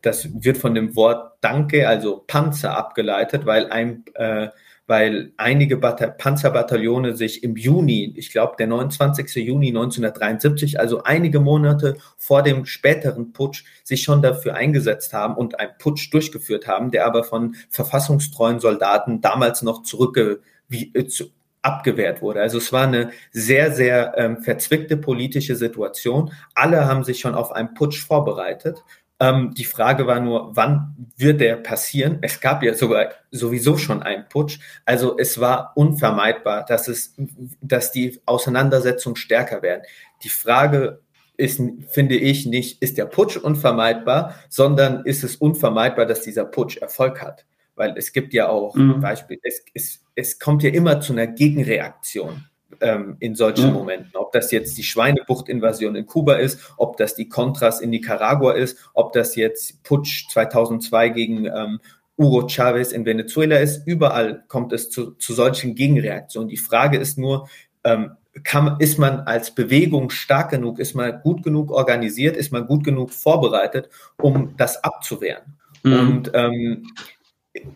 das wird von dem Wort Danke, also Panzer abgeleitet, weil ein äh, weil einige Bata Panzerbataillone sich im Juni, ich glaube der 29. Juni 1973, also einige Monate vor dem späteren Putsch, sich schon dafür eingesetzt haben und einen Putsch durchgeführt haben, der aber von verfassungstreuen Soldaten damals noch zurückge wie, äh, zu, abgewehrt wurde. Also es war eine sehr, sehr ähm, verzwickte politische Situation. Alle haben sich schon auf einen Putsch vorbereitet. Ähm, die Frage war nur, wann wird der passieren? Es gab ja sogar sowieso schon einen Putsch. Also es war unvermeidbar, dass es, dass die Auseinandersetzungen stärker werden. Die Frage ist, finde ich, nicht, ist der Putsch unvermeidbar, sondern ist es unvermeidbar, dass dieser Putsch Erfolg hat. Weil es gibt ja auch mhm. Beispiele, es, es, es kommt ja immer zu einer Gegenreaktion ähm, in solchen mhm. Momenten. Ob das jetzt die Schweinebucht-Invasion in Kuba ist, ob das die Contras in Nicaragua ist, ob das jetzt Putsch 2002 gegen ähm, Hugo Chavez in Venezuela ist. Überall kommt es zu, zu solchen Gegenreaktionen. Die Frage ist nur, ähm, kann, ist man als Bewegung stark genug, ist man gut genug organisiert, ist man gut genug vorbereitet, um das abzuwehren? Mhm. Und, ähm,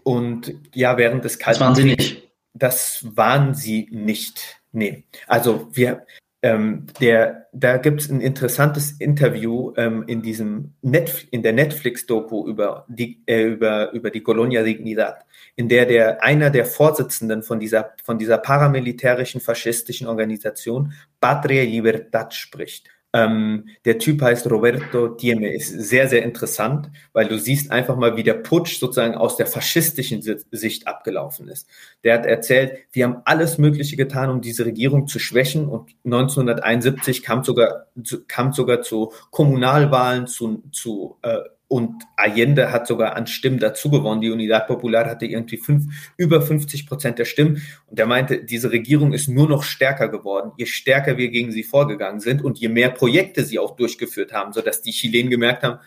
und ja, während des Kalten Das waren sie nicht. Das waren sie nicht. Nee, also wir, ähm, der, da gibt es ein interessantes Interview ähm, in diesem Net, in der Netflix-Doku über die, äh, über, über die Colonia Dignidad, in der der einer der Vorsitzenden von dieser, von dieser paramilitärischen faschistischen Organisation Patria Libertad spricht. Ähm, der Typ heißt Roberto Tieme, ist sehr, sehr interessant, weil du siehst einfach mal, wie der Putsch sozusagen aus der faschistischen Sicht abgelaufen ist. Der hat erzählt, wir haben alles Mögliche getan, um diese Regierung zu schwächen und 1971 kam sogar, kam sogar zu Kommunalwahlen, zu, zu äh, und Allende hat sogar an Stimmen dazu gewonnen. Die Unidad Popular hatte irgendwie fünf, über 50 Prozent der Stimmen. Und er meinte, diese Regierung ist nur noch stärker geworden, je stärker wir gegen sie vorgegangen sind und je mehr Projekte sie auch durchgeführt haben, sodass die Chilenen gemerkt haben,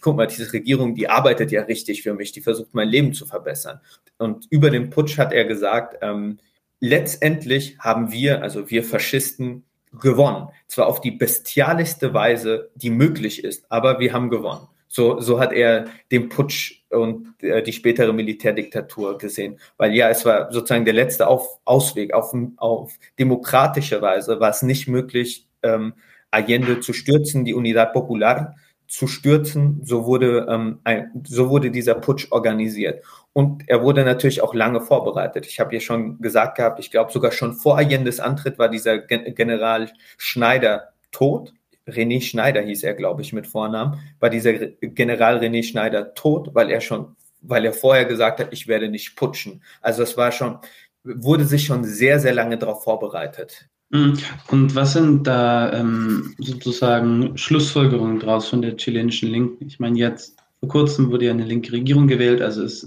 guck mal, diese Regierung, die arbeitet ja richtig für mich, die versucht mein Leben zu verbessern. Und über den Putsch hat er gesagt, ähm, letztendlich haben wir, also wir Faschisten, gewonnen. Zwar auf die bestialischste Weise, die möglich ist, aber wir haben gewonnen. So, so hat er den Putsch und äh, die spätere Militärdiktatur gesehen. Weil ja, es war sozusagen der letzte auf, Ausweg. Auf, auf demokratische Weise war es nicht möglich, ähm, Allende zu stürzen. Die Unidad Popular zu stürzen. So wurde, ähm, ein, so wurde dieser Putsch organisiert. Und er wurde natürlich auch lange vorbereitet. Ich habe ja schon gesagt gehabt, ich glaube sogar schon vor Allende's Antritt war dieser Gen General Schneider tot. René Schneider hieß er, glaube ich, mit Vornamen, war dieser General René Schneider tot, weil er schon, weil er vorher gesagt hat, ich werde nicht putschen. Also es war schon, wurde sich schon sehr, sehr lange darauf vorbereitet. Mhm. Und was sind da ähm, sozusagen Schlussfolgerungen draus von der chilenischen Linken? Ich meine, jetzt vor kurzem wurde ja eine linke Regierung gewählt, also ist,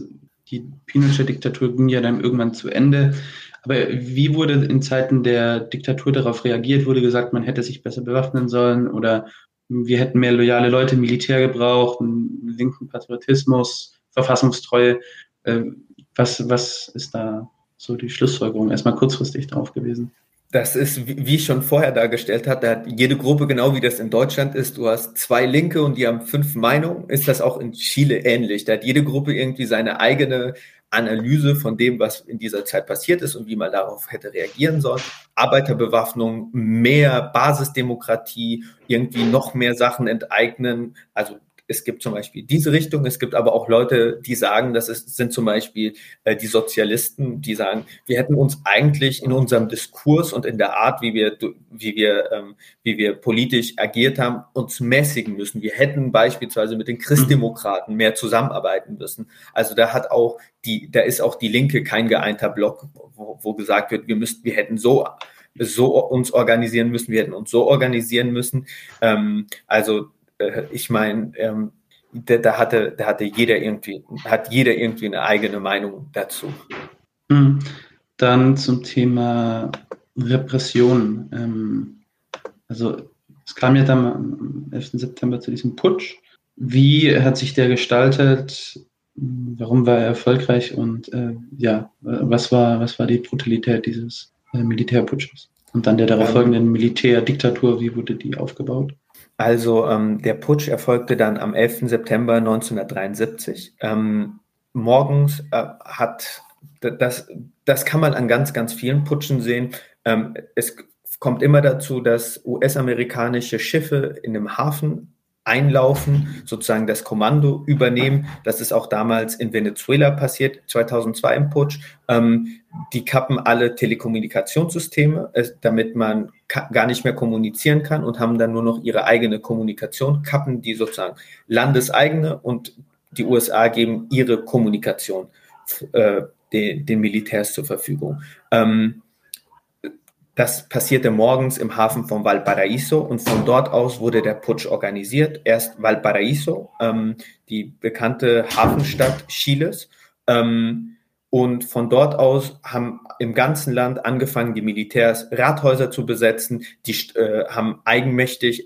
die Pinochet-Diktatur ging ja dann irgendwann zu Ende. Aber wie wurde in Zeiten der Diktatur darauf reagiert? Wurde gesagt, man hätte sich besser bewaffnen sollen oder wir hätten mehr loyale Leute, Militär gebraucht, einen linken Patriotismus, Verfassungstreue. Äh, was, was ist da so die Schlussfolgerung? Erstmal kurzfristig drauf gewesen. Das ist, wie ich schon vorher dargestellt da hat jede Gruppe, genau wie das in Deutschland ist, du hast zwei Linke und die haben fünf Meinungen, ist das auch in Chile ähnlich. Da hat jede Gruppe irgendwie seine eigene Analyse von dem, was in dieser Zeit passiert ist und wie man darauf hätte reagieren sollen. Arbeiterbewaffnung, mehr Basisdemokratie, irgendwie noch mehr Sachen enteignen, also es gibt zum Beispiel diese Richtung, es gibt aber auch Leute, die sagen, das ist, sind zum Beispiel äh, die Sozialisten, die sagen, wir hätten uns eigentlich in unserem Diskurs und in der Art, wie wir, wie wir, ähm, wie wir politisch agiert haben, uns mäßigen müssen. Wir hätten beispielsweise mit den Christdemokraten mehr zusammenarbeiten müssen. Also da hat auch die, da ist auch die Linke kein geeinter Block, wo, wo gesagt wird, wir müssten, wir hätten so so uns organisieren müssen, wir hätten uns so organisieren müssen. Ähm, also äh, ich meine, ähm, da, da, hatte, da hatte jeder irgendwie, hat jeder irgendwie eine eigene Meinung dazu. Hm. Dann zum Thema Repression. Ähm, also es kam ja dann am 11. September zu diesem Putsch. Wie hat sich der gestaltet? Warum war er erfolgreich? Und äh, ja, was war, was war die Brutalität dieses äh, Militärputsches? Und dann der darauf folgenden Militärdiktatur, wie wurde die aufgebaut? Also ähm, der Putsch erfolgte dann am 11. September 1973. Ähm, morgens äh, hat das, das kann man an ganz, ganz vielen Putschen sehen. Ähm, es kommt immer dazu, dass US-amerikanische Schiffe in dem Hafen einlaufen, sozusagen das Kommando übernehmen. Das ist auch damals in Venezuela passiert, 2002 im Putsch. Ähm, die kappen alle Telekommunikationssysteme, damit man gar nicht mehr kommunizieren kann und haben dann nur noch ihre eigene Kommunikation, kappen die sozusagen landeseigene und die USA geben ihre Kommunikation äh, den, den Militärs zur Verfügung. Ähm, das passierte morgens im Hafen von Valparaíso und von dort aus wurde der Putsch organisiert. Erst Valparaíso, ähm, die bekannte Hafenstadt Chiles. Ähm, und von dort aus haben im ganzen Land angefangen, die Militärs Rathäuser zu besetzen. Die äh, haben eigenmächtig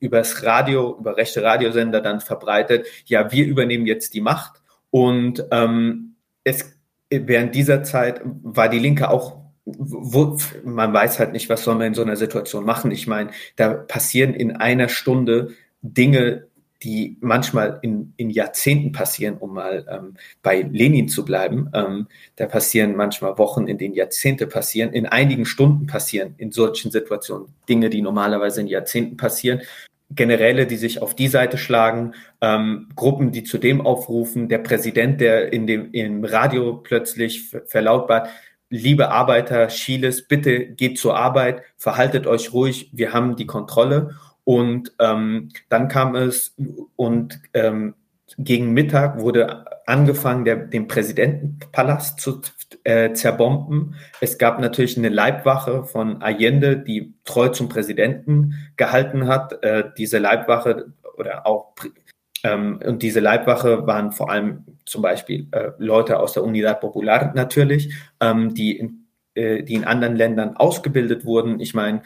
über das Radio, über rechte Radiosender dann verbreitet, ja, wir übernehmen jetzt die Macht. Und ähm, es, während dieser Zeit war die Linke auch wo, man weiß halt nicht, was soll man in so einer Situation machen. Ich meine, da passieren in einer Stunde Dinge, die manchmal in, in Jahrzehnten passieren, um mal ähm, bei Lenin zu bleiben. Ähm, da passieren manchmal Wochen, in denen Jahrzehnte passieren. In einigen Stunden passieren in solchen Situationen Dinge, die normalerweise in Jahrzehnten passieren. Generäle, die sich auf die Seite schlagen, ähm, Gruppen, die zu dem aufrufen, der Präsident, der in dem im Radio plötzlich verlautbart, liebe Arbeiter Chiles, bitte geht zur Arbeit, verhaltet euch ruhig, wir haben die Kontrolle. Und ähm, dann kam es und ähm, gegen Mittag wurde angefangen, der, den Präsidentenpalast zu äh, zerbomben. Es gab natürlich eine Leibwache von Allende, die treu zum Präsidenten gehalten hat. Äh, diese Leibwache oder auch ähm, und diese Leibwache waren vor allem zum Beispiel äh, Leute aus der Unidad Popular natürlich, ähm, die, in, äh, die in anderen Ländern ausgebildet wurden. Ich meine,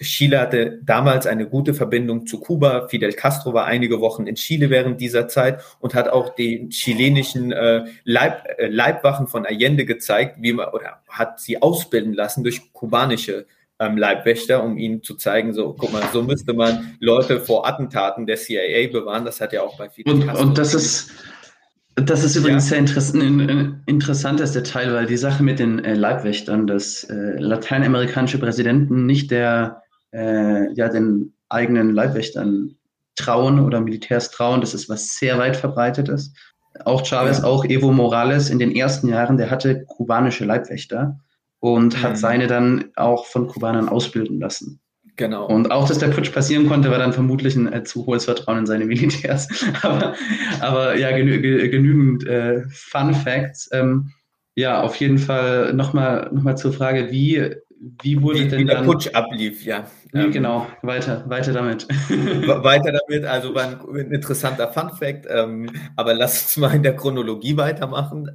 Chile hatte damals eine gute Verbindung zu Kuba. Fidel Castro war einige Wochen in Chile während dieser Zeit und hat auch den chilenischen äh, Leib, äh, Leibwachen von Allende gezeigt, wie man oder hat sie ausbilden lassen durch kubanische ähm, Leibwächter, um ihnen zu zeigen, so, guck mal, so müsste man Leute vor Attentaten der CIA bewahren. Das hat ja auch bei vielen. Und, und das ist, das ist übrigens ja. sehr ein interessantes Detail, weil die Sache mit den äh, Leibwächtern, dass äh, lateinamerikanische Präsidenten nicht der, äh, ja, den eigenen Leibwächtern trauen oder Militärs trauen. Das ist was sehr weit verbreitetes. Auch Chavez, ja. auch Evo Morales in den ersten Jahren, der hatte kubanische Leibwächter und mhm. hat seine dann auch von Kubanern ausbilden lassen. Genau. Und auch, dass der Putsch passieren konnte, war dann vermutlich ein äh, zu hohes Vertrauen in seine Militärs. aber, aber ja, genü genügend äh, Fun Facts. Ähm, ja, auf jeden Fall nochmal noch mal zur Frage, wie, wie wurde wie, denn wie der dann, Putsch ablief, ja. Ähm, genau, weiter, weiter damit. weiter damit, also war ein, ein interessanter Fun Fact, ähm, aber lass uns mal in der Chronologie weitermachen.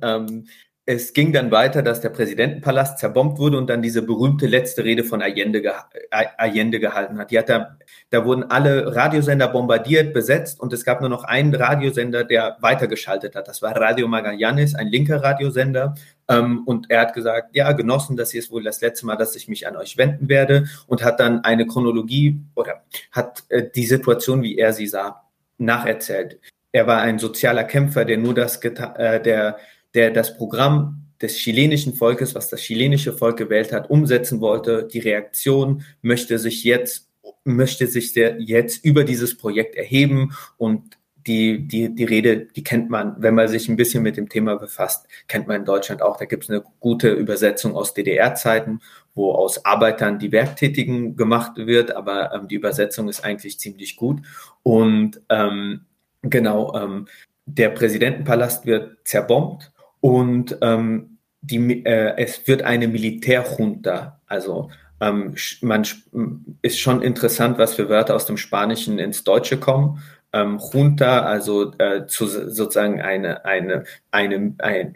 Es ging dann weiter, dass der Präsidentenpalast zerbombt wurde und dann diese berühmte letzte Rede von Allende, ge Allende gehalten hat. Die hat da, da wurden alle Radiosender bombardiert, besetzt und es gab nur noch einen Radiosender, der weitergeschaltet hat. Das war Radio Magallanes, ein linker Radiosender. Ähm, und er hat gesagt, ja, Genossen, das hier ist wohl das letzte Mal, dass ich mich an euch wenden werde und hat dann eine Chronologie oder hat äh, die Situation, wie er sie sah, nacherzählt. Er war ein sozialer Kämpfer, der nur das, äh, der der das Programm des chilenischen Volkes, was das chilenische Volk gewählt hat, umsetzen wollte. Die Reaktion möchte sich jetzt, möchte sich jetzt über dieses Projekt erheben und die, die, die Rede, die kennt man, wenn man sich ein bisschen mit dem Thema befasst, kennt man in Deutschland auch. Da gibt es eine gute Übersetzung aus DDR-Zeiten, wo aus Arbeitern die Werktätigen gemacht wird, aber ähm, die Übersetzung ist eigentlich ziemlich gut. Und ähm, genau, ähm, der Präsidentenpalast wird zerbombt und ähm, die, äh, es wird eine Militärjunta, also ähm, man ist schon interessant, was für Wörter aus dem Spanischen ins Deutsche kommen. Ähm, Junta, also äh, zu, sozusagen eine, eine, eine, ein,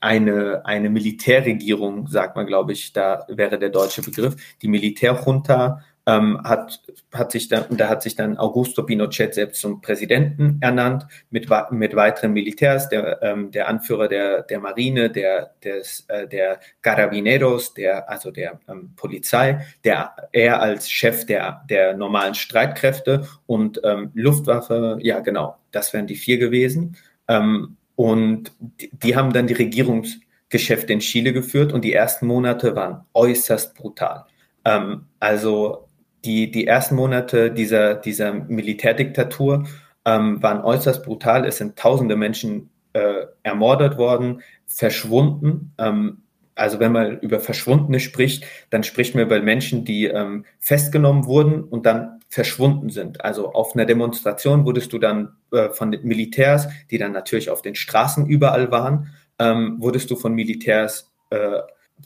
eine, eine Militärregierung, sagt man, glaube ich, da wäre der deutsche Begriff. Die Militärjunta ähm, hat, hat sich dann, da hat sich dann Augusto Pinochet selbst zum Präsidenten ernannt, mit, mit weiteren Militärs, der, ähm, der Anführer der, der Marine, der, des, äh, der Carabineros, der, also der ähm, Polizei, der, er als Chef der, der normalen Streitkräfte und ähm, Luftwaffe, ja genau, das wären die vier gewesen. Ähm, und die, die haben dann die Regierungsgeschäfte in Chile geführt und die ersten Monate waren äußerst brutal. Ähm, also die, die ersten Monate dieser, dieser Militärdiktatur ähm, waren äußerst brutal. Es sind tausende Menschen äh, ermordet worden, verschwunden. Ähm, also wenn man über Verschwundene spricht, dann spricht man über Menschen, die ähm, festgenommen wurden und dann verschwunden sind. Also auf einer Demonstration wurdest du dann äh, von den Militärs, die dann natürlich auf den Straßen überall waren, ähm, wurdest du von Militärs äh,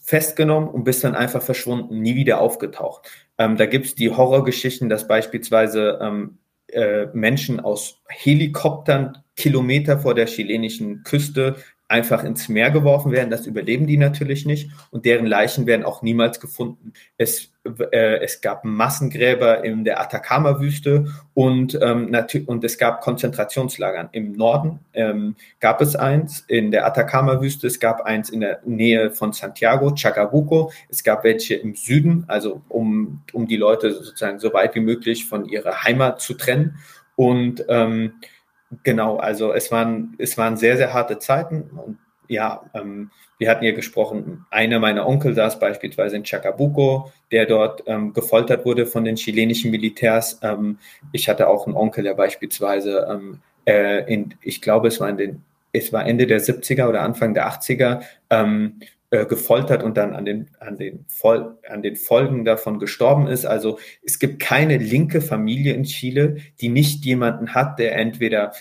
festgenommen und bist dann einfach verschwunden, nie wieder aufgetaucht. Ähm, da gibt es die Horrorgeschichten, dass beispielsweise ähm, äh, Menschen aus Helikoptern Kilometer vor der chilenischen Küste einfach ins Meer geworfen werden. Das überleben die natürlich nicht und deren Leichen werden auch niemals gefunden. Es, äh, es gab Massengräber in der Atacama-Wüste und, ähm, und es gab Konzentrationslager. Im Norden ähm, gab es eins in der Atacama-Wüste, es gab eins in der Nähe von Santiago, Chacabuco, es gab welche im Süden, also um, um die Leute sozusagen so weit wie möglich von ihrer Heimat zu trennen. Und ähm, Genau, also es waren, es waren sehr, sehr harte Zeiten und ja, ähm, wir hatten ja gesprochen, einer meiner Onkel saß beispielsweise in Chacabuco, der dort ähm, gefoltert wurde von den chilenischen Militärs. Ähm, ich hatte auch einen Onkel, der beispielsweise ähm, äh, in, ich glaube, es war in den, es war Ende der 70er oder Anfang der 80er, ähm, äh, gefoltert und dann an den, an, den Fol an den Folgen davon gestorben ist. Also es gibt keine linke Familie in Chile, die nicht jemanden hat, der entweder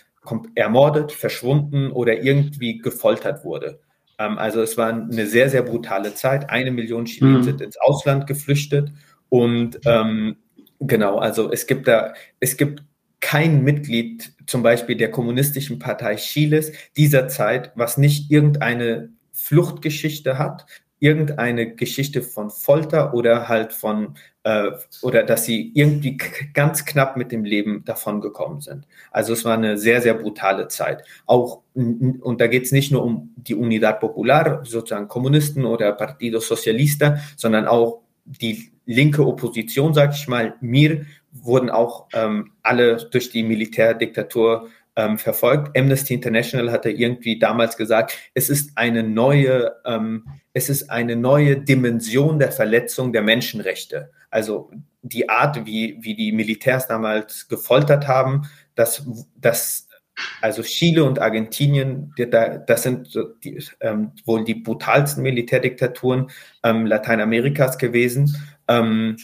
ermordet, verschwunden oder irgendwie gefoltert wurde. Ähm, also es war eine sehr, sehr brutale Zeit. Eine Million Chilenen mhm. sind ins Ausland geflüchtet und ähm, genau, also es gibt da, es gibt kein Mitglied zum Beispiel der Kommunistischen Partei Chiles dieser Zeit, was nicht irgendeine Fluchtgeschichte hat, irgendeine Geschichte von Folter oder halt von, äh, oder dass sie irgendwie ganz knapp mit dem Leben davongekommen sind. Also es war eine sehr, sehr brutale Zeit. Auch, und da geht es nicht nur um die Unidad Popular, sozusagen Kommunisten oder Partido Socialista, sondern auch die linke Opposition, sag ich mal, mir, wurden auch ähm, alle durch die Militärdiktatur ähm, verfolgt. Amnesty International hatte irgendwie damals gesagt, es ist eine neue, ähm, es ist eine neue Dimension der Verletzung der Menschenrechte. Also die Art, wie, wie die Militärs damals gefoltert haben, dass, dass also Chile und Argentinien, das sind die, ähm, wohl die brutalsten Militärdiktaturen ähm, Lateinamerikas gewesen. Ähm,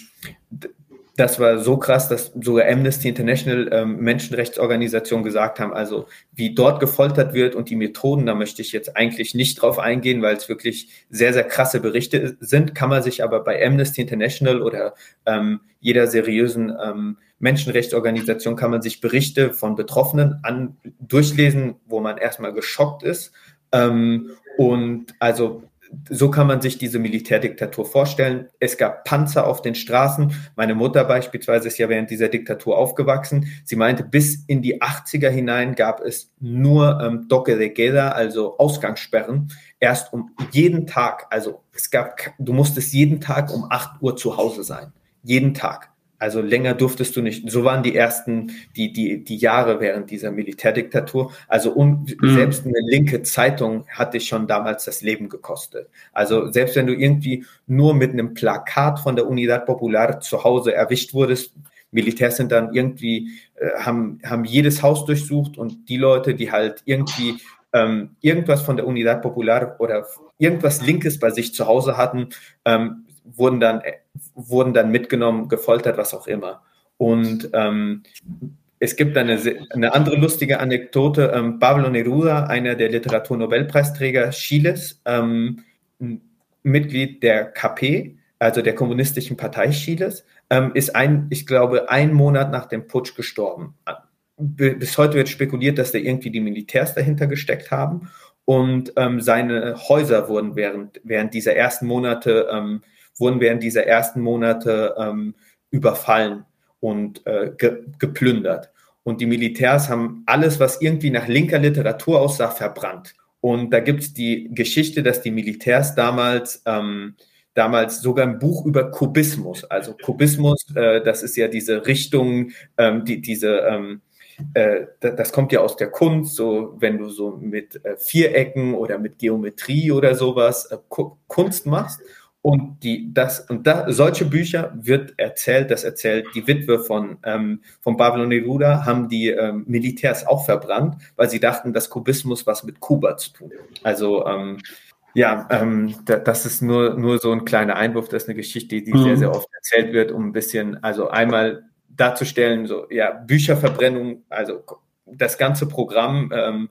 das war so krass, dass sogar Amnesty International ähm, Menschenrechtsorganisationen gesagt haben, also wie dort gefoltert wird und die Methoden, da möchte ich jetzt eigentlich nicht drauf eingehen, weil es wirklich sehr, sehr krasse Berichte sind, kann man sich aber bei Amnesty International oder ähm, jeder seriösen ähm, Menschenrechtsorganisation kann man sich Berichte von Betroffenen an, durchlesen, wo man erstmal geschockt ist. Ähm, und also so kann man sich diese Militärdiktatur vorstellen. Es gab Panzer auf den Straßen. Meine Mutter beispielsweise ist ja während dieser Diktatur aufgewachsen. Sie meinte, bis in die 80er hinein gab es nur ähm, Doque de Queda, also Ausgangssperren. Erst um jeden Tag, also es gab, du musstest jeden Tag um 8 Uhr zu Hause sein. Jeden Tag. Also länger durftest du nicht. So waren die ersten, die, die, die Jahre während dieser Militärdiktatur. Also um, mhm. selbst eine linke Zeitung hat dich schon damals das Leben gekostet. Also selbst wenn du irgendwie nur mit einem Plakat von der Unidad Popular zu Hause erwischt wurdest, Militärs sind dann irgendwie, äh, haben, haben jedes Haus durchsucht und die Leute, die halt irgendwie ähm, irgendwas von der Unidad Popular oder irgendwas Linkes bei sich zu Hause hatten, ähm, wurden dann, wurden dann mitgenommen, gefoltert, was auch immer. Und ähm, es gibt eine, eine andere lustige Anekdote. Ähm, Pablo Neruda, einer der Literaturnobelpreisträger Chiles, ähm, Mitglied der KP, also der Kommunistischen Partei Chiles, ähm, ist ein, ich glaube, ein Monat nach dem Putsch gestorben. Bis heute wird spekuliert, dass da irgendwie die Militärs dahinter gesteckt haben. Und ähm, seine Häuser wurden während, während dieser ersten Monate ähm, wurden während dieser ersten Monate ähm, überfallen und äh, ge geplündert. Und die Militärs haben alles, was irgendwie nach linker Literatur aussah, verbrannt. Und da gibt es die Geschichte, dass die Militärs damals, ähm, damals sogar ein Buch über Kubismus, also Kubismus, äh, das ist ja diese Richtung, ähm, die, diese, ähm, äh, das kommt ja aus der Kunst, so wenn du so mit äh, Vierecken oder mit Geometrie oder sowas äh, Kunst machst. Und die, das, und da, solche Bücher wird erzählt, das erzählt die Witwe von, ähm, von Pablo Neruda, haben die ähm, Militärs auch verbrannt, weil sie dachten, dass Kubismus was mit Kuba zu tun. Also, ähm, ja, ähm, da, das ist nur, nur so ein kleiner Einwurf, das ist eine Geschichte, die mhm. sehr, sehr oft erzählt wird, um ein bisschen, also einmal darzustellen, so, ja, Bücherverbrennung, also das ganze Programm, ähm,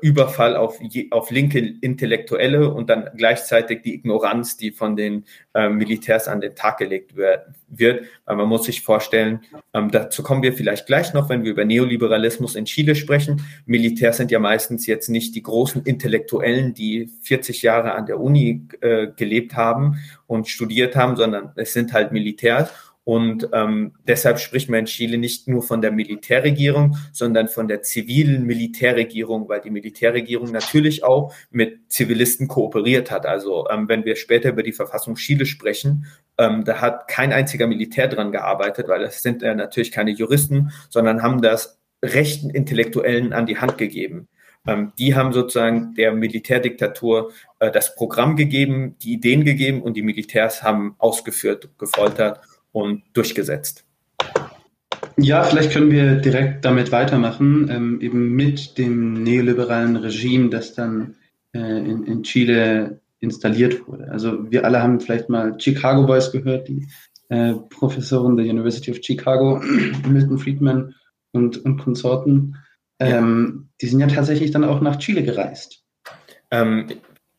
Überfall auf, auf linke Intellektuelle und dann gleichzeitig die Ignoranz, die von den äh, Militärs an den Tag gelegt wird. Weil man muss sich vorstellen, ähm, dazu kommen wir vielleicht gleich noch, wenn wir über Neoliberalismus in Chile sprechen. Militärs sind ja meistens jetzt nicht die großen Intellektuellen, die 40 Jahre an der Uni äh, gelebt haben und studiert haben, sondern es sind halt Militärs. Und ähm, deshalb spricht man in Chile nicht nur von der Militärregierung, sondern von der zivilen Militärregierung, weil die Militärregierung natürlich auch mit Zivilisten kooperiert hat. Also ähm, wenn wir später über die Verfassung Chile sprechen, ähm, da hat kein einziger Militär dran gearbeitet, weil das sind äh, natürlich keine Juristen, sondern haben das rechten Intellektuellen an die Hand gegeben. Ähm, die haben sozusagen der Militärdiktatur äh, das Programm gegeben, die Ideen gegeben und die Militärs haben ausgeführt, gefoltert und durchgesetzt. Ja, vielleicht können wir direkt damit weitermachen, ähm, eben mit dem neoliberalen Regime, das dann äh, in, in, Chile installiert wurde. Also wir alle haben vielleicht mal Chicago Boys gehört, die äh, Professoren der University of Chicago, Milton Friedman und, und Konsorten. Ähm, ja. Die sind ja tatsächlich dann auch nach Chile gereist. Ähm,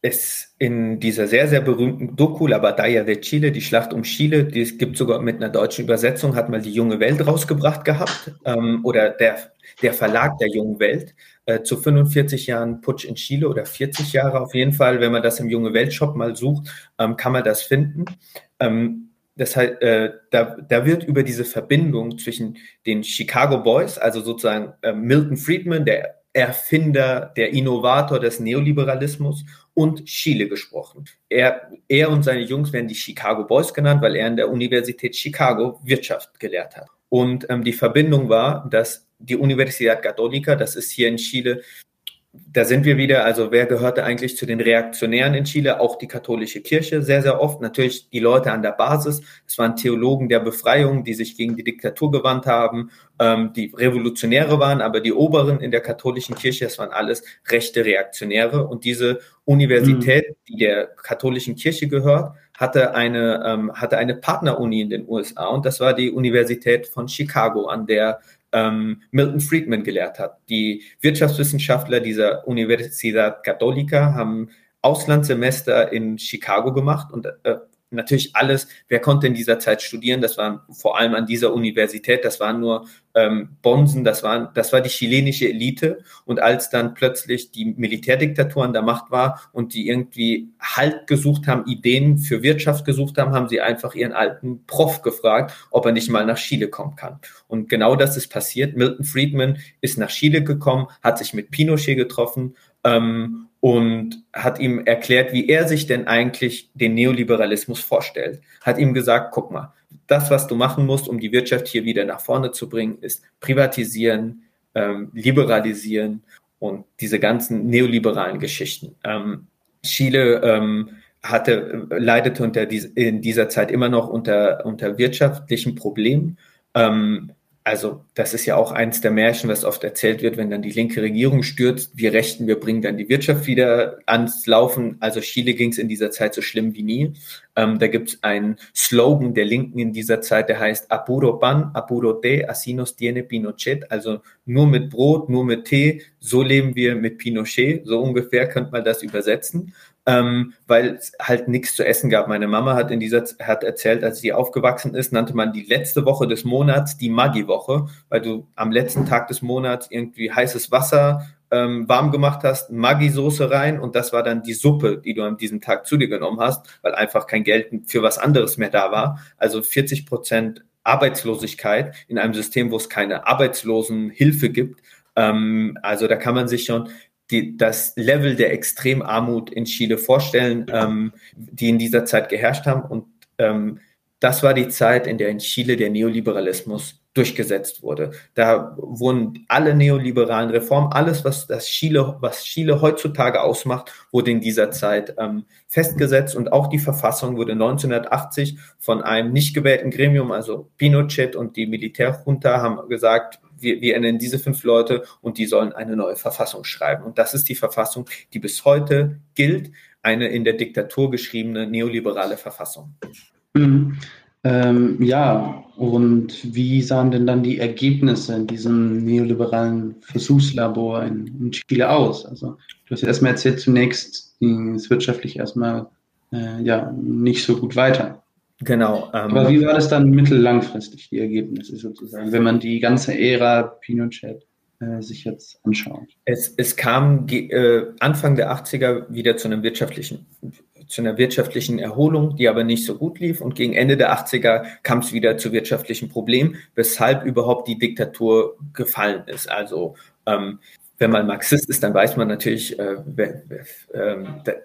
es in dieser sehr, sehr berühmten Doku La Batalla de Chile, die Schlacht um Chile, die es gibt sogar mit einer deutschen Übersetzung, hat mal die junge Welt rausgebracht gehabt, ähm, oder der, der Verlag der jungen Welt, äh, zu 45 Jahren Putsch in Chile oder 40 Jahre auf jeden Fall. Wenn man das im junge Welt Shop mal sucht, ähm, kann man das finden. Ähm, das heißt, äh, da, da wird über diese Verbindung zwischen den Chicago Boys, also sozusagen äh, Milton Friedman, der Erfinder, der Innovator des Neoliberalismus und Chile gesprochen. Er, er und seine Jungs werden die Chicago Boys genannt, weil er an der Universität Chicago Wirtschaft gelehrt hat. Und ähm, die Verbindung war, dass die Universidad Católica, das ist hier in Chile da sind wir wieder, also wer gehörte eigentlich zu den Reaktionären in Chile? Auch die katholische Kirche sehr, sehr oft. Natürlich die Leute an der Basis. Es waren Theologen der Befreiung, die sich gegen die Diktatur gewandt haben, ähm, die Revolutionäre waren, aber die Oberen in der katholischen Kirche, das waren alles rechte Reaktionäre. Und diese Universität, mhm. die der katholischen Kirche gehört, hatte eine, ähm, hatte eine Partneruni in den USA und das war die Universität von Chicago, an der ähm, Milton Friedman gelehrt hat. Die Wirtschaftswissenschaftler dieser Universidad Católica haben Auslandssemester in Chicago gemacht und äh, natürlich alles, wer konnte in dieser Zeit studieren, das waren vor allem an dieser Universität, das waren nur ähm, Bonsen, das, waren, das war die chilenische Elite. Und als dann plötzlich die Militärdiktatur an der Macht war und die irgendwie Halt gesucht haben, Ideen für Wirtschaft gesucht haben, haben sie einfach ihren alten Prof gefragt, ob er nicht mal nach Chile kommen kann. Und genau das ist passiert. Milton Friedman ist nach Chile gekommen, hat sich mit Pinochet getroffen ähm, und hat ihm erklärt, wie er sich denn eigentlich den Neoliberalismus vorstellt. Hat ihm gesagt, guck mal, das, was du machen musst, um die Wirtschaft hier wieder nach vorne zu bringen, ist privatisieren, ähm, liberalisieren und diese ganzen neoliberalen Geschichten. Ähm, Chile ähm, hatte, leidete unter dies, in dieser Zeit immer noch unter, unter wirtschaftlichen Problemen. Ähm, also das ist ja auch eins der Märchen, was oft erzählt wird, wenn dann die linke Regierung stürzt, wir Rechten, wir bringen dann die Wirtschaft wieder ans Laufen. Also Chile ging es in dieser Zeit so schlimm wie nie. Ähm, da gibt es einen Slogan der Linken in dieser Zeit, der heißt Apuro pan, apuro te, así nos tiene Pinochet. Also nur mit Brot, nur mit Tee, so leben wir mit Pinochet. So ungefähr könnte man das übersetzen ähm, weil es halt nichts zu essen gab. Meine Mama hat in dieser hat erzählt, als sie aufgewachsen ist, nannte man die letzte Woche des Monats die Maggi-Woche, weil du am letzten Tag des Monats irgendwie heißes Wasser ähm, warm gemacht hast, Maggi-Soße rein und das war dann die Suppe, die du an diesem Tag zu dir genommen hast, weil einfach kein Geld für was anderes mehr da war. Also 40 Prozent Arbeitslosigkeit in einem System, wo es keine Arbeitslosenhilfe gibt. Ähm, also da kann man sich schon die, das Level der Extremarmut in Chile vorstellen, ähm, die in dieser Zeit geherrscht haben. Und ähm, das war die Zeit, in der in Chile der Neoliberalismus durchgesetzt wurde. Da wurden alle neoliberalen Reformen, alles, was das Chile, was Chile heutzutage ausmacht, wurde in dieser Zeit ähm, festgesetzt und auch die Verfassung wurde 1980 von einem nicht gewählten Gremium, also Pinochet und die Militärjunta haben gesagt, wir, wir ernennen diese fünf Leute und die sollen eine neue Verfassung schreiben. Und das ist die Verfassung, die bis heute gilt, eine in der Diktatur geschriebene neoliberale Verfassung. Mhm. Ähm, ja, und wie sahen denn dann die Ergebnisse in diesem neoliberalen Versuchslabor in, in Chile aus? Also du hast ja erstmal erzählt, zunächst ging es wirtschaftlich erstmal äh, ja, nicht so gut weiter. Genau. Ähm, Aber wie war das dann mittellangfristig, die Ergebnisse sozusagen, wenn man die ganze Ära Pinochet äh, sich jetzt anschaut? Es, es kam äh, Anfang der 80er wieder zu einem wirtschaftlichen zu einer wirtschaftlichen Erholung, die aber nicht so gut lief. Und gegen Ende der 80er kam es wieder zu wirtschaftlichen Problemen, weshalb überhaupt die Diktatur gefallen ist. Also ähm, wenn man Marxist ist, dann weiß man natürlich, äh, äh,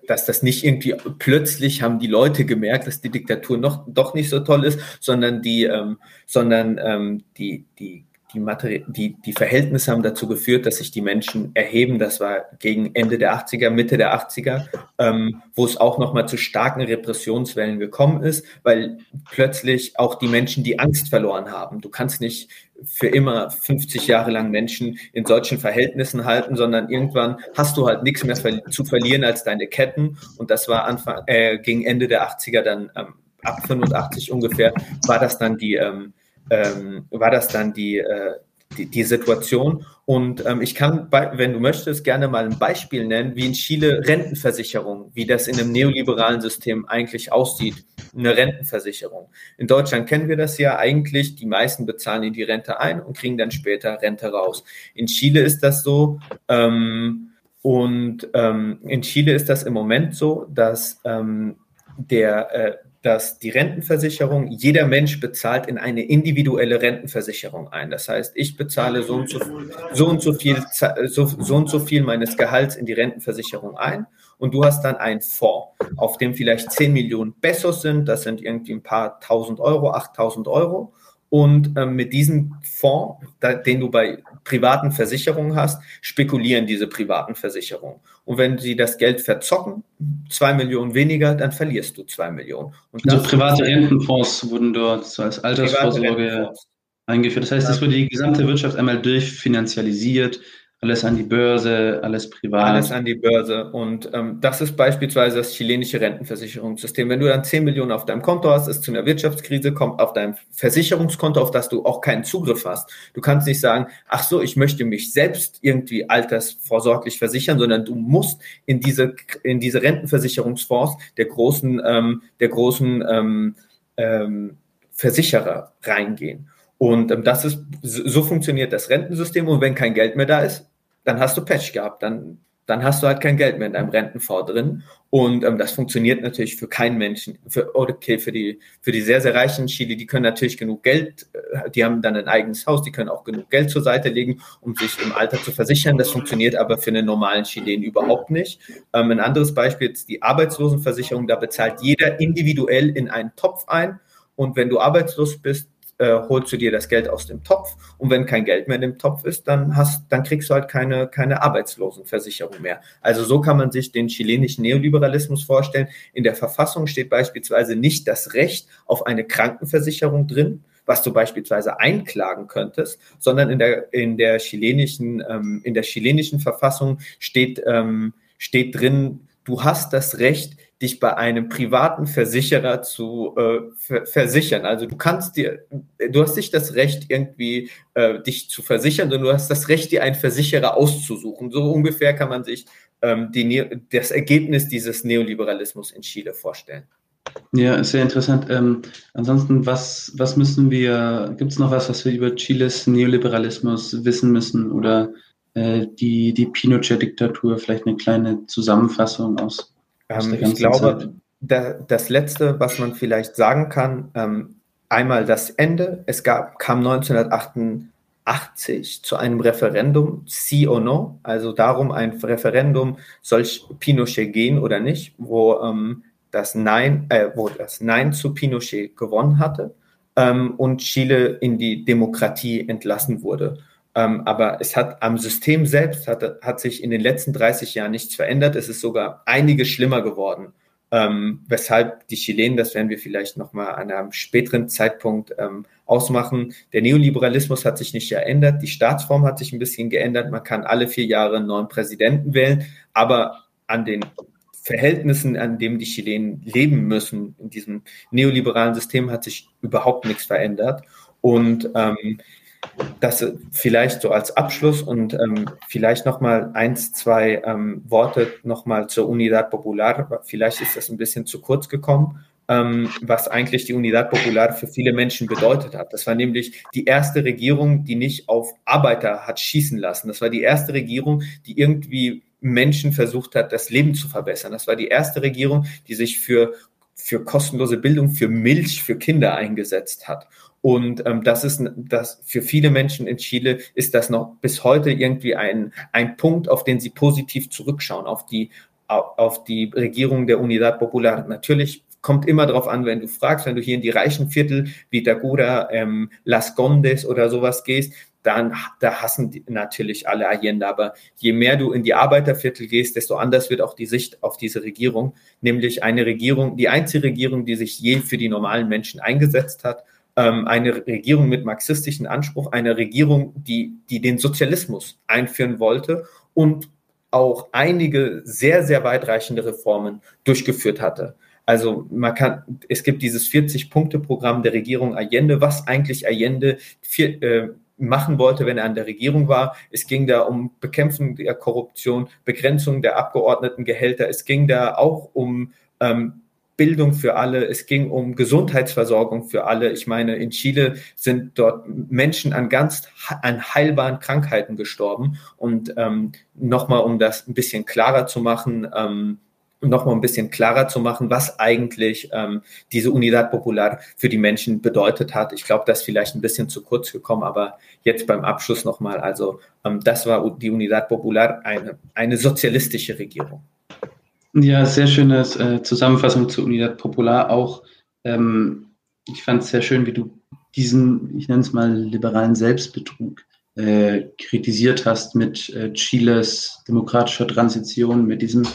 dass das nicht irgendwie plötzlich haben die Leute gemerkt, dass die Diktatur noch doch nicht so toll ist, sondern die, ähm, sondern ähm, die, die die, Materi die, die Verhältnisse haben dazu geführt, dass sich die Menschen erheben. Das war gegen Ende der 80er, Mitte der 80er, ähm, wo es auch nochmal zu starken Repressionswellen gekommen ist, weil plötzlich auch die Menschen die Angst verloren haben. Du kannst nicht für immer 50 Jahre lang Menschen in solchen Verhältnissen halten, sondern irgendwann hast du halt nichts mehr zu verlieren als deine Ketten. Und das war Anfang, äh, gegen Ende der 80er dann ähm, ab 85 ungefähr, war das dann die, ähm, ähm, war das dann die, äh, die, die, Situation. Und ähm, ich kann, wenn du möchtest, gerne mal ein Beispiel nennen, wie in Chile Rentenversicherung, wie das in einem neoliberalen System eigentlich aussieht, eine Rentenversicherung. In Deutschland kennen wir das ja eigentlich, die meisten bezahlen in die Rente ein und kriegen dann später Rente raus. In Chile ist das so, ähm, und ähm, in Chile ist das im Moment so, dass ähm, der äh, dass die Rentenversicherung, jeder Mensch bezahlt in eine individuelle Rentenversicherung ein. Das heißt, ich bezahle so und so, so, und so, viel, so, so und so viel meines Gehalts in die Rentenversicherung ein und du hast dann einen Fonds, auf dem vielleicht 10 Millionen Pesos sind, das sind irgendwie ein paar tausend Euro, 8000 Euro Und ähm, mit diesem Fonds, da, den du bei privaten Versicherungen hast, spekulieren diese privaten Versicherungen. Und wenn sie das Geld verzocken, zwei Millionen weniger, dann verlierst du zwei Millionen. Und also private Rentenfonds wurden dort als Altersvorsorge eingeführt. Das heißt, es wurde die gesamte Wirtschaft einmal durchfinanzialisiert alles an die Börse, alles privat. Alles an die Börse. Und ähm, das ist beispielsweise das chilenische Rentenversicherungssystem. Wenn du dann 10 Millionen auf deinem Konto hast, es zu einer Wirtschaftskrise kommt, auf deinem Versicherungskonto, auf das du auch keinen Zugriff hast. Du kannst nicht sagen, ach so, ich möchte mich selbst irgendwie altersvorsorglich versichern, sondern du musst in diese, in diese Rentenversicherungsfonds der großen, ähm, der großen ähm, ähm, Versicherer reingehen. Und ähm, das ist, so funktioniert das Rentensystem. Und wenn kein Geld mehr da ist, dann hast du Pech gehabt. Dann, dann hast du halt kein Geld mehr in deinem Rentenfonds drin. Und ähm, das funktioniert natürlich für keinen Menschen. Für, okay, für die, für die sehr, sehr reichen Chile, die können natürlich genug Geld, äh, die haben dann ein eigenes Haus, die können auch genug Geld zur Seite legen, um sich im Alter zu versichern. Das funktioniert aber für einen normalen Chilen überhaupt nicht. Ähm, ein anderes Beispiel ist die Arbeitslosenversicherung. Da bezahlt jeder individuell in einen Topf ein. Und wenn du arbeitslos bist, äh, holst du dir das Geld aus dem Topf und wenn kein Geld mehr in dem Topf ist, dann hast, dann kriegst du halt keine, keine Arbeitslosenversicherung mehr. Also so kann man sich den chilenischen Neoliberalismus vorstellen. In der Verfassung steht beispielsweise nicht das Recht auf eine Krankenversicherung drin, was du beispielsweise einklagen könntest, sondern in der, in der chilenischen, ähm, in der chilenischen Verfassung steht, ähm, steht drin, du hast das Recht, dich bei einem privaten Versicherer zu äh, versichern. Also du kannst dir, du hast nicht das Recht, irgendwie äh, dich zu versichern, sondern du hast das Recht, dir einen Versicherer auszusuchen. So ungefähr kann man sich ähm, die, das Ergebnis dieses Neoliberalismus in Chile vorstellen. Ja, sehr interessant. Ähm, ansonsten, was, was müssen wir, gibt es noch was, was wir über Chiles Neoliberalismus wissen müssen oder äh, die, die Pinochet-Diktatur, vielleicht eine kleine Zusammenfassung aus ähm, ich glaube, da, das Letzte, was man vielleicht sagen kann, ähm, einmal das Ende. Es gab, kam 1988 zu einem Referendum, sí o no, also darum ein Referendum, soll Pinochet gehen oder nicht, wo ähm, das Nein, äh, wo das Nein zu Pinochet gewonnen hatte ähm, und Chile in die Demokratie entlassen wurde. Ähm, aber es hat am System selbst hat, hat sich in den letzten 30 Jahren nichts verändert. Es ist sogar einiges schlimmer geworden. Ähm, weshalb die Chilenen, das werden wir vielleicht nochmal an einem späteren Zeitpunkt ähm, ausmachen. Der Neoliberalismus hat sich nicht geändert, die Staatsform hat sich ein bisschen geändert. Man kann alle vier Jahre einen neuen Präsidenten wählen, aber an den Verhältnissen, an denen die Chilenen leben müssen, in diesem neoliberalen System, hat sich überhaupt nichts verändert. Und ähm, das vielleicht so als Abschluss und ähm, vielleicht nochmal eins, zwei ähm, Worte nochmal zur Unidad Popular. Vielleicht ist das ein bisschen zu kurz gekommen, ähm, was eigentlich die Unidad Popular für viele Menschen bedeutet hat. Das war nämlich die erste Regierung, die nicht auf Arbeiter hat schießen lassen. Das war die erste Regierung, die irgendwie Menschen versucht hat, das Leben zu verbessern. Das war die erste Regierung, die sich für für kostenlose Bildung, für Milch für Kinder eingesetzt hat. Und ähm, das ist das für viele Menschen in Chile ist das noch bis heute irgendwie ein, ein Punkt, auf den sie positiv zurückschauen, auf die, auf die Regierung der Unidad Popular. Natürlich kommt immer darauf an, wenn du fragst, wenn du hier in die reichen Viertel wie Tagura, ähm, Las Condes oder sowas gehst, dann da hassen die natürlich alle Allende. Aber je mehr du in die Arbeiterviertel gehst, desto anders wird auch die Sicht auf diese Regierung, nämlich eine Regierung, die einzige Regierung, die sich je für die normalen Menschen eingesetzt hat ähm, eine Regierung mit marxistischen Anspruch, eine Regierung, die, die den Sozialismus einführen wollte und auch einige sehr, sehr weitreichende Reformen durchgeführt hatte. Also man kann, es gibt dieses 40-Punkte-Programm der Regierung Allende, was eigentlich Allende vier, äh, machen wollte, wenn er an der Regierung war. Es ging da um Bekämpfung der Korruption, Begrenzung der Abgeordnetengehälter. Es ging da auch um ähm, Bildung für alle, es ging um Gesundheitsversorgung für alle. Ich meine, in Chile sind dort Menschen an ganz an heilbaren Krankheiten gestorben. Und ähm, nochmal, um das ein bisschen klarer zu machen, ähm, nochmal ein bisschen klarer zu machen, was eigentlich ähm, diese Unidad Popular für die Menschen bedeutet hat. Ich glaube, das ist vielleicht ein bisschen zu kurz gekommen, aber jetzt beim Abschluss nochmal. Also ähm, das war die Unidad Popular, eine, eine sozialistische Regierung. Ja, sehr schöne äh, Zusammenfassung zur Unidad Popular. Auch ähm, ich fand es sehr schön, wie du diesen, ich nenne es mal, liberalen Selbstbetrug äh, kritisiert hast mit äh, Chiles demokratischer Transition, mit diesem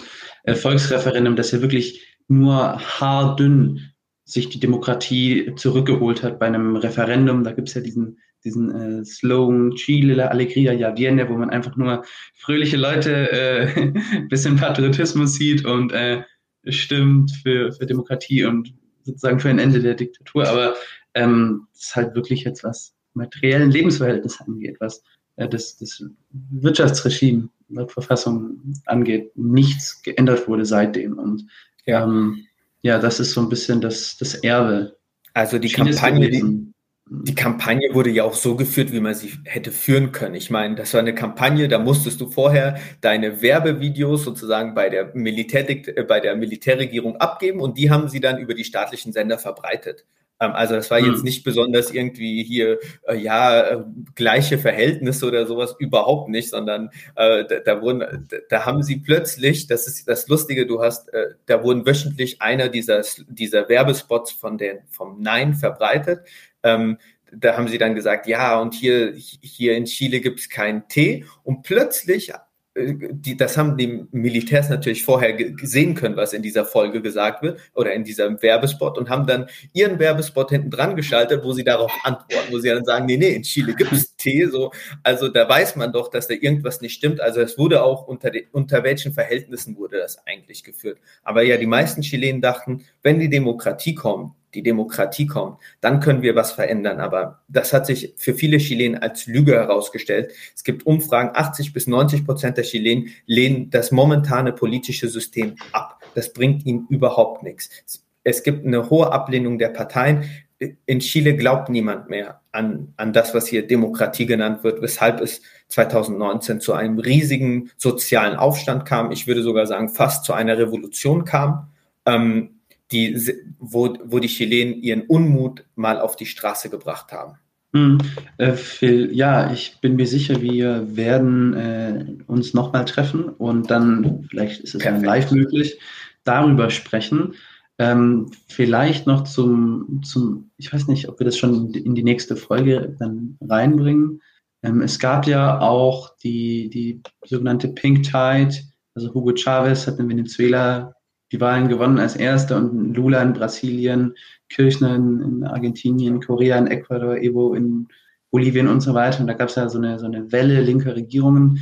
Volksreferendum, das ja wirklich nur haardünn sich die Demokratie zurückgeholt hat bei einem Referendum. Da gibt es ja diesen, diesen äh, Slogan Chile la Alegría ya viene, wo man einfach nur fröhliche Leute, äh, bisschen Patriotismus sieht und äh, stimmt für, für Demokratie und sozusagen für ein Ende der Diktatur. Aber ähm, das ist halt wirklich jetzt was materiellen Lebensverhältnisse angeht, was äh, das, das Wirtschaftsregime laut Verfassung angeht, nichts geändert wurde seitdem. Und ja. Ähm, ja, das ist so ein bisschen das, das Erbe. Also die Kampagne, die, die Kampagne wurde ja auch so geführt, wie man sie hätte führen können. Ich meine, das war eine Kampagne, da musstest du vorher deine Werbevideos sozusagen bei der, Militär, äh, bei der Militärregierung abgeben und die haben sie dann über die staatlichen Sender verbreitet. Ähm, also das war jetzt hm. nicht besonders irgendwie hier, äh, ja, äh, gleiche Verhältnisse oder sowas, überhaupt nicht, sondern äh, da, da, wurden, da, da, haben sie plötzlich, das ist das Lustige, du hast, äh, da wurden wöchentlich einer dieser, dieser Werbespots von den, vom Nein verbreitet. Ähm, da haben sie dann gesagt, ja, und hier, hier in Chile gibt es keinen Tee. Und plötzlich die, das haben die Militärs natürlich vorher gesehen können, was in dieser Folge gesagt wird oder in diesem Werbespot und haben dann ihren Werbespot hinten dran geschaltet, wo sie darauf antworten, wo sie dann sagen, nee, nee, in Chile gibt es Tee, so. Also da weiß man doch, dass da irgendwas nicht stimmt. Also es wurde auch unter, de, unter welchen Verhältnissen wurde das eigentlich geführt. Aber ja, die meisten Chilenen dachten, wenn die Demokratie kommt, die Demokratie kommt, dann können wir was verändern. Aber das hat sich für viele Chilenen als Lüge herausgestellt. Es gibt Umfragen, 80 bis 90 Prozent der Chilenen lehnen das momentane politische System ab. Das bringt ihnen überhaupt nichts. Es gibt eine hohe Ablehnung der Parteien. In Chile glaubt niemand mehr an, an das, was hier Demokratie genannt wird, weshalb es 2019 zu einem riesigen sozialen Aufstand kam. Ich würde sogar sagen, fast zu einer Revolution kam. Ähm, die, wo, wo die Chilenen ihren Unmut mal auf die Straße gebracht haben. Hm, äh, Phil, ja, ich bin mir sicher, wir werden äh, uns nochmal treffen und dann, vielleicht ist es dann live möglich, darüber sprechen. Ähm, vielleicht noch zum, zum, ich weiß nicht, ob wir das schon in die nächste Folge dann reinbringen. Ähm, es gab ja auch die, die sogenannte Pink Tide, also Hugo Chavez hat in Venezuela die Wahlen gewonnen als Erster und Lula in Brasilien, Kirchner in, Argentinien, Korea in Ecuador, Evo in Bolivien und so weiter. Und da gab es ja so eine, so eine Welle linker Regierungen.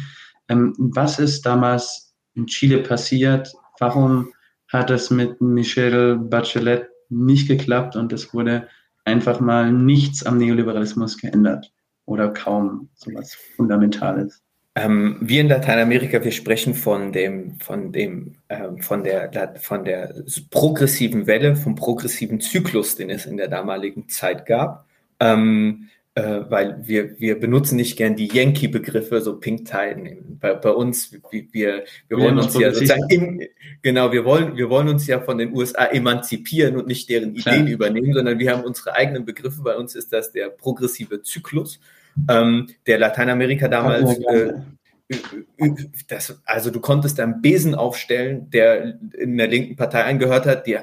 Ähm, was ist damals in Chile passiert? Warum hat es mit Michelle Bachelet nicht geklappt und es wurde einfach mal nichts am Neoliberalismus geändert oder kaum so was Fundamentales? Ähm, wir in Lateinamerika, wir sprechen von dem, von dem, ähm, von der, von der progressiven Welle, vom progressiven Zyklus, den es in der damaligen Zeit gab. Ähm, äh, weil wir, wir benutzen nicht gern die Yankee-Begriffe, so Pink Tide. Bei, bei uns, wir, wir, wir wollen uns ja sozusagen, im, genau, wir wollen, wir wollen uns ja von den USA emanzipieren und nicht deren Ideen ja. übernehmen, sondern wir haben unsere eigenen Begriffe. Bei uns ist das der progressive Zyklus ähm, der Lateinamerika damals. Äh, das, also du konntest einen Besen aufstellen, der in der linken Partei angehört hat. Die,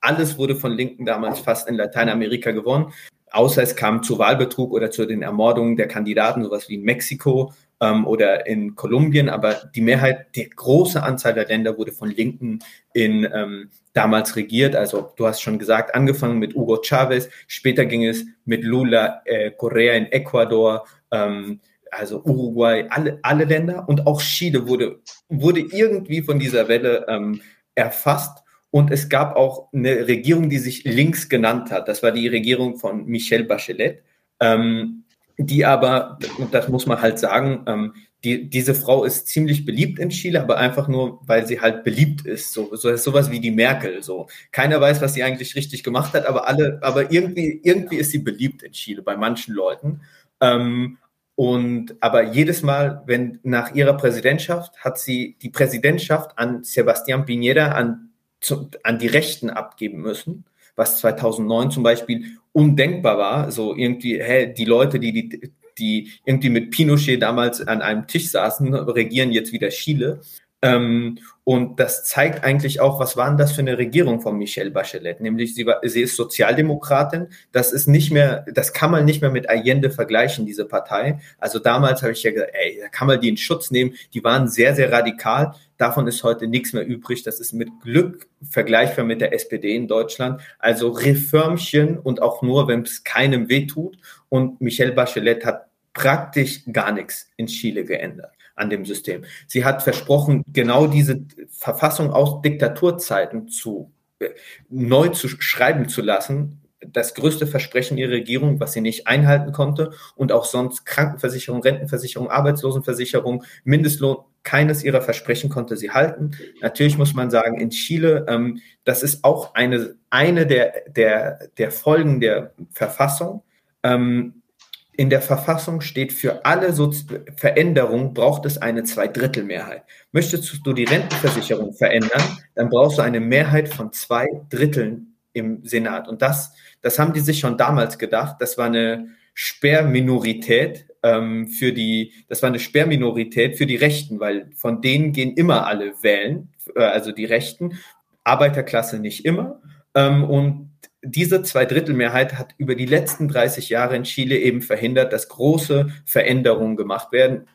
alles wurde von Linken damals fast in Lateinamerika gewonnen, außer es kam zu Wahlbetrug oder zu den Ermordungen der Kandidaten, sowas wie in Mexiko ähm, oder in Kolumbien. Aber die Mehrheit, die große Anzahl der Länder wurde von Linken in ähm, damals regiert. Also du hast schon gesagt, angefangen mit Hugo Chavez, später ging es mit Lula äh, Correa in Ecuador, ähm, also Uruguay, alle, alle Länder und auch Chile wurde, wurde irgendwie von dieser Welle ähm, erfasst. Und es gab auch eine Regierung, die sich links genannt hat. Das war die Regierung von Michel Bachelet, ähm, die aber, und das muss man halt sagen, ähm, die, diese Frau ist ziemlich beliebt in Chile, aber einfach nur, weil sie halt beliebt ist. So, so sowas wie die Merkel. So keiner weiß, was sie eigentlich richtig gemacht hat, aber alle, aber irgendwie, irgendwie ist sie beliebt in Chile bei manchen Leuten. Ähm, und aber jedes Mal, wenn nach ihrer Präsidentschaft hat sie die Präsidentschaft an Sebastián Piñera an, zu, an die Rechten abgeben müssen, was 2009 zum Beispiel undenkbar war. So irgendwie, hä, die Leute, die die die irgendwie mit Pinochet damals an einem Tisch saßen, regieren jetzt wieder Chile. Ähm, und das zeigt eigentlich auch, was war denn das für eine Regierung von Michelle Bachelet? Nämlich sie, war, sie ist Sozialdemokratin. Das ist nicht mehr, das kann man nicht mehr mit Allende vergleichen, diese Partei. Also damals habe ich ja gesagt, ey, da kann man die in Schutz nehmen. Die waren sehr, sehr radikal. Davon ist heute nichts mehr übrig. Das ist mit Glück vergleichbar mit der SPD in Deutschland. Also Reformchen und auch nur, wenn es keinem weh tut. Und Michelle Bachelet hat praktisch gar nichts in Chile geändert an dem System. Sie hat versprochen, genau diese Verfassung aus Diktaturzeiten zu äh, neu zu schreiben zu lassen. Das größte Versprechen ihrer Regierung, was sie nicht einhalten konnte und auch sonst Krankenversicherung, Rentenversicherung, Arbeitslosenversicherung, Mindestlohn, keines ihrer Versprechen konnte sie halten. Natürlich muss man sagen, in Chile, ähm, das ist auch eine, eine der, der, der Folgen der Verfassung. Ähm, in der Verfassung steht, für alle so Veränderungen braucht es eine Zweidrittelmehrheit. Möchtest du die Rentenversicherung verändern, dann brauchst du eine Mehrheit von zwei Dritteln im Senat. Und das, das haben die sich schon damals gedacht. Das war eine Sperrminorität ähm, für die, das war eine Sperrminorität für die Rechten, weil von denen gehen immer alle wählen, äh, also die Rechten, Arbeiterklasse nicht immer. Ähm, und diese Zweidrittelmehrheit hat über die letzten 30 Jahre in Chile eben verhindert, dass große Veränderungen gemacht werden.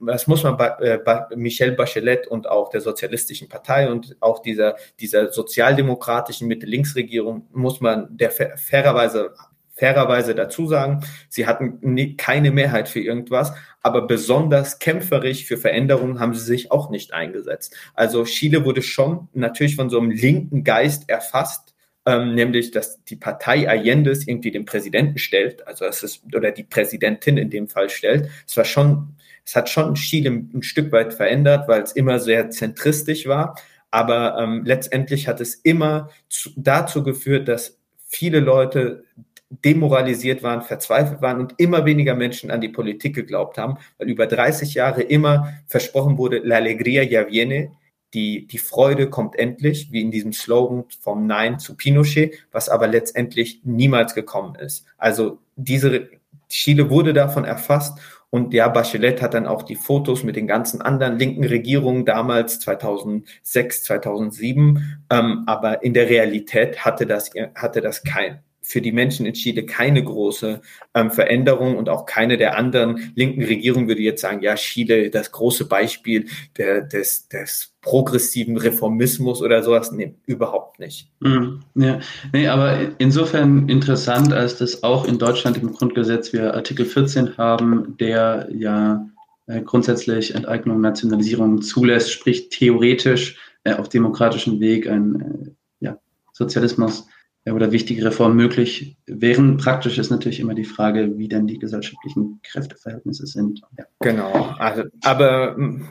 Das muss man bei, äh, bei Michelle Bachelet und auch der Sozialistischen Partei und auch dieser, dieser sozialdemokratischen Mitte-Links-Regierung muss man der fairerweise fairerweise dazu sagen, sie hatten keine Mehrheit für irgendwas, aber besonders kämpferisch für Veränderungen haben sie sich auch nicht eingesetzt. Also Chile wurde schon natürlich von so einem linken Geist erfasst, ähm, nämlich dass die Partei Allende's irgendwie den Präsidenten stellt, also es ist, oder die Präsidentin in dem Fall stellt. Es war schon, es hat schon Chile ein Stück weit verändert, weil es immer sehr zentristisch war. Aber ähm, letztendlich hat es immer zu, dazu geführt, dass viele Leute demoralisiert waren, verzweifelt waren und immer weniger Menschen an die Politik geglaubt haben, weil über 30 Jahre immer versprochen wurde, la alegría ya viene, die, die Freude kommt endlich, wie in diesem Slogan vom Nein zu Pinochet, was aber letztendlich niemals gekommen ist. Also diese Chile wurde davon erfasst und ja, Bachelet hat dann auch die Fotos mit den ganzen anderen linken Regierungen damals 2006, 2007, ähm, aber in der Realität hatte das, hatte das kein, für die Menschen in Chile keine große ähm, Veränderung und auch keine der anderen linken Regierungen würde jetzt sagen, ja, Chile, das große Beispiel der, des, des progressiven Reformismus oder sowas. Nee, überhaupt nicht. Mhm, ja, nee, aber insofern interessant, als das auch in Deutschland im Grundgesetz wir Artikel 14 haben, der ja äh, grundsätzlich Enteignung, Nationalisierung zulässt, sprich theoretisch äh, auf demokratischem Weg ein äh, ja, Sozialismus oder wichtige Reformen möglich wären. Praktisch ist natürlich immer die Frage, wie denn die gesellschaftlichen Kräfteverhältnisse sind. Ja. Genau, also, aber hm,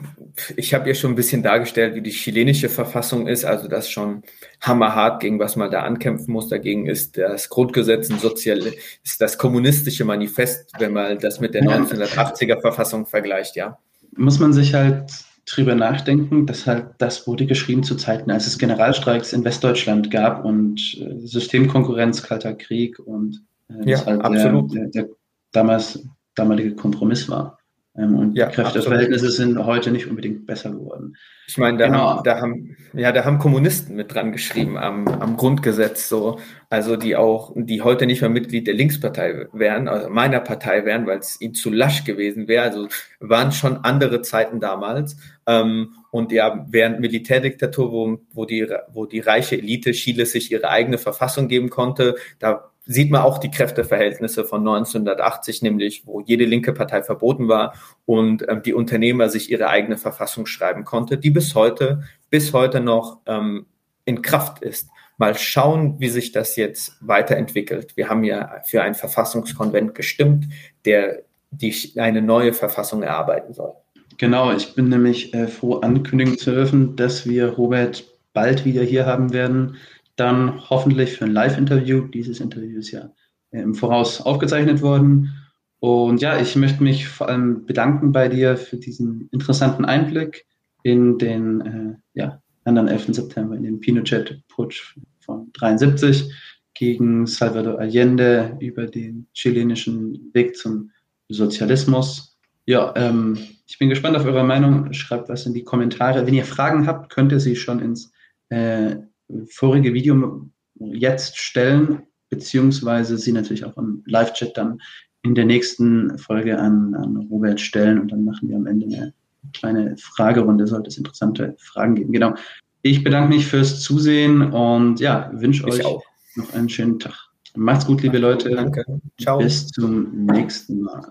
ich habe ja schon ein bisschen dargestellt, wie die chilenische Verfassung ist, also das schon hammerhart, gegen was man da ankämpfen muss. Dagegen ist das Grundgesetz ein Sozial ist das kommunistische Manifest, wenn man das mit der 1980er Verfassung vergleicht, ja. Muss man sich halt drüber nachdenken, dass halt das wurde geschrieben zu Zeiten, als es Generalstreiks in Westdeutschland gab und äh, Systemkonkurrenz, Kalter Krieg und äh, das ja, halt absolut. Der, der, der damals damalige Kompromiss war. Ähm, und ja, Kräfteverhältnisse sind heute nicht unbedingt besser geworden. Ich meine, da, genau. haben, da haben, ja, da haben Kommunisten mit dran geschrieben am, am Grundgesetz, so, also die auch, die heute nicht mehr Mitglied der Linkspartei wären, also meiner Partei wären, weil es ihnen zu lasch gewesen wäre. Also waren schon andere Zeiten damals. Ähm, und ja, während Militärdiktatur, wo, wo, die, wo die reiche Elite Chile sich ihre eigene Verfassung geben konnte, da sieht man auch die Kräfteverhältnisse von 1980, nämlich wo jede linke Partei verboten war und ähm, die Unternehmer sich ihre eigene Verfassung schreiben konnte, die bis heute, bis heute noch ähm, in Kraft ist. Mal schauen, wie sich das jetzt weiterentwickelt. Wir haben ja für einen Verfassungskonvent gestimmt, der die, eine neue Verfassung erarbeiten soll. Genau, ich bin nämlich äh, froh ankündigen zu dürfen, dass wir Robert bald wieder hier haben werden dann hoffentlich für ein Live-Interview. Dieses Interview ist ja äh, im Voraus aufgezeichnet worden. Und ja, ich möchte mich vor allem bedanken bei dir für diesen interessanten Einblick in den äh, ja, anderen 11. September, in den Pinochet-Putsch von 73 gegen Salvador Allende über den chilenischen Weg zum Sozialismus. Ja, ähm, ich bin gespannt auf eure Meinung. Schreibt was in die Kommentare. Wenn ihr Fragen habt, könnt ihr sie schon ins äh, vorige Video jetzt stellen, beziehungsweise sie natürlich auch im Live-Chat dann in der nächsten Folge an, an Robert stellen und dann machen wir am Ende eine kleine Fragerunde, sollte es interessante Fragen geben. Genau. Ich bedanke mich fürs Zusehen und ja, wünsche euch auch. noch einen schönen Tag. Macht's gut, liebe Leute. Danke. Ciao. Bis zum nächsten Mal.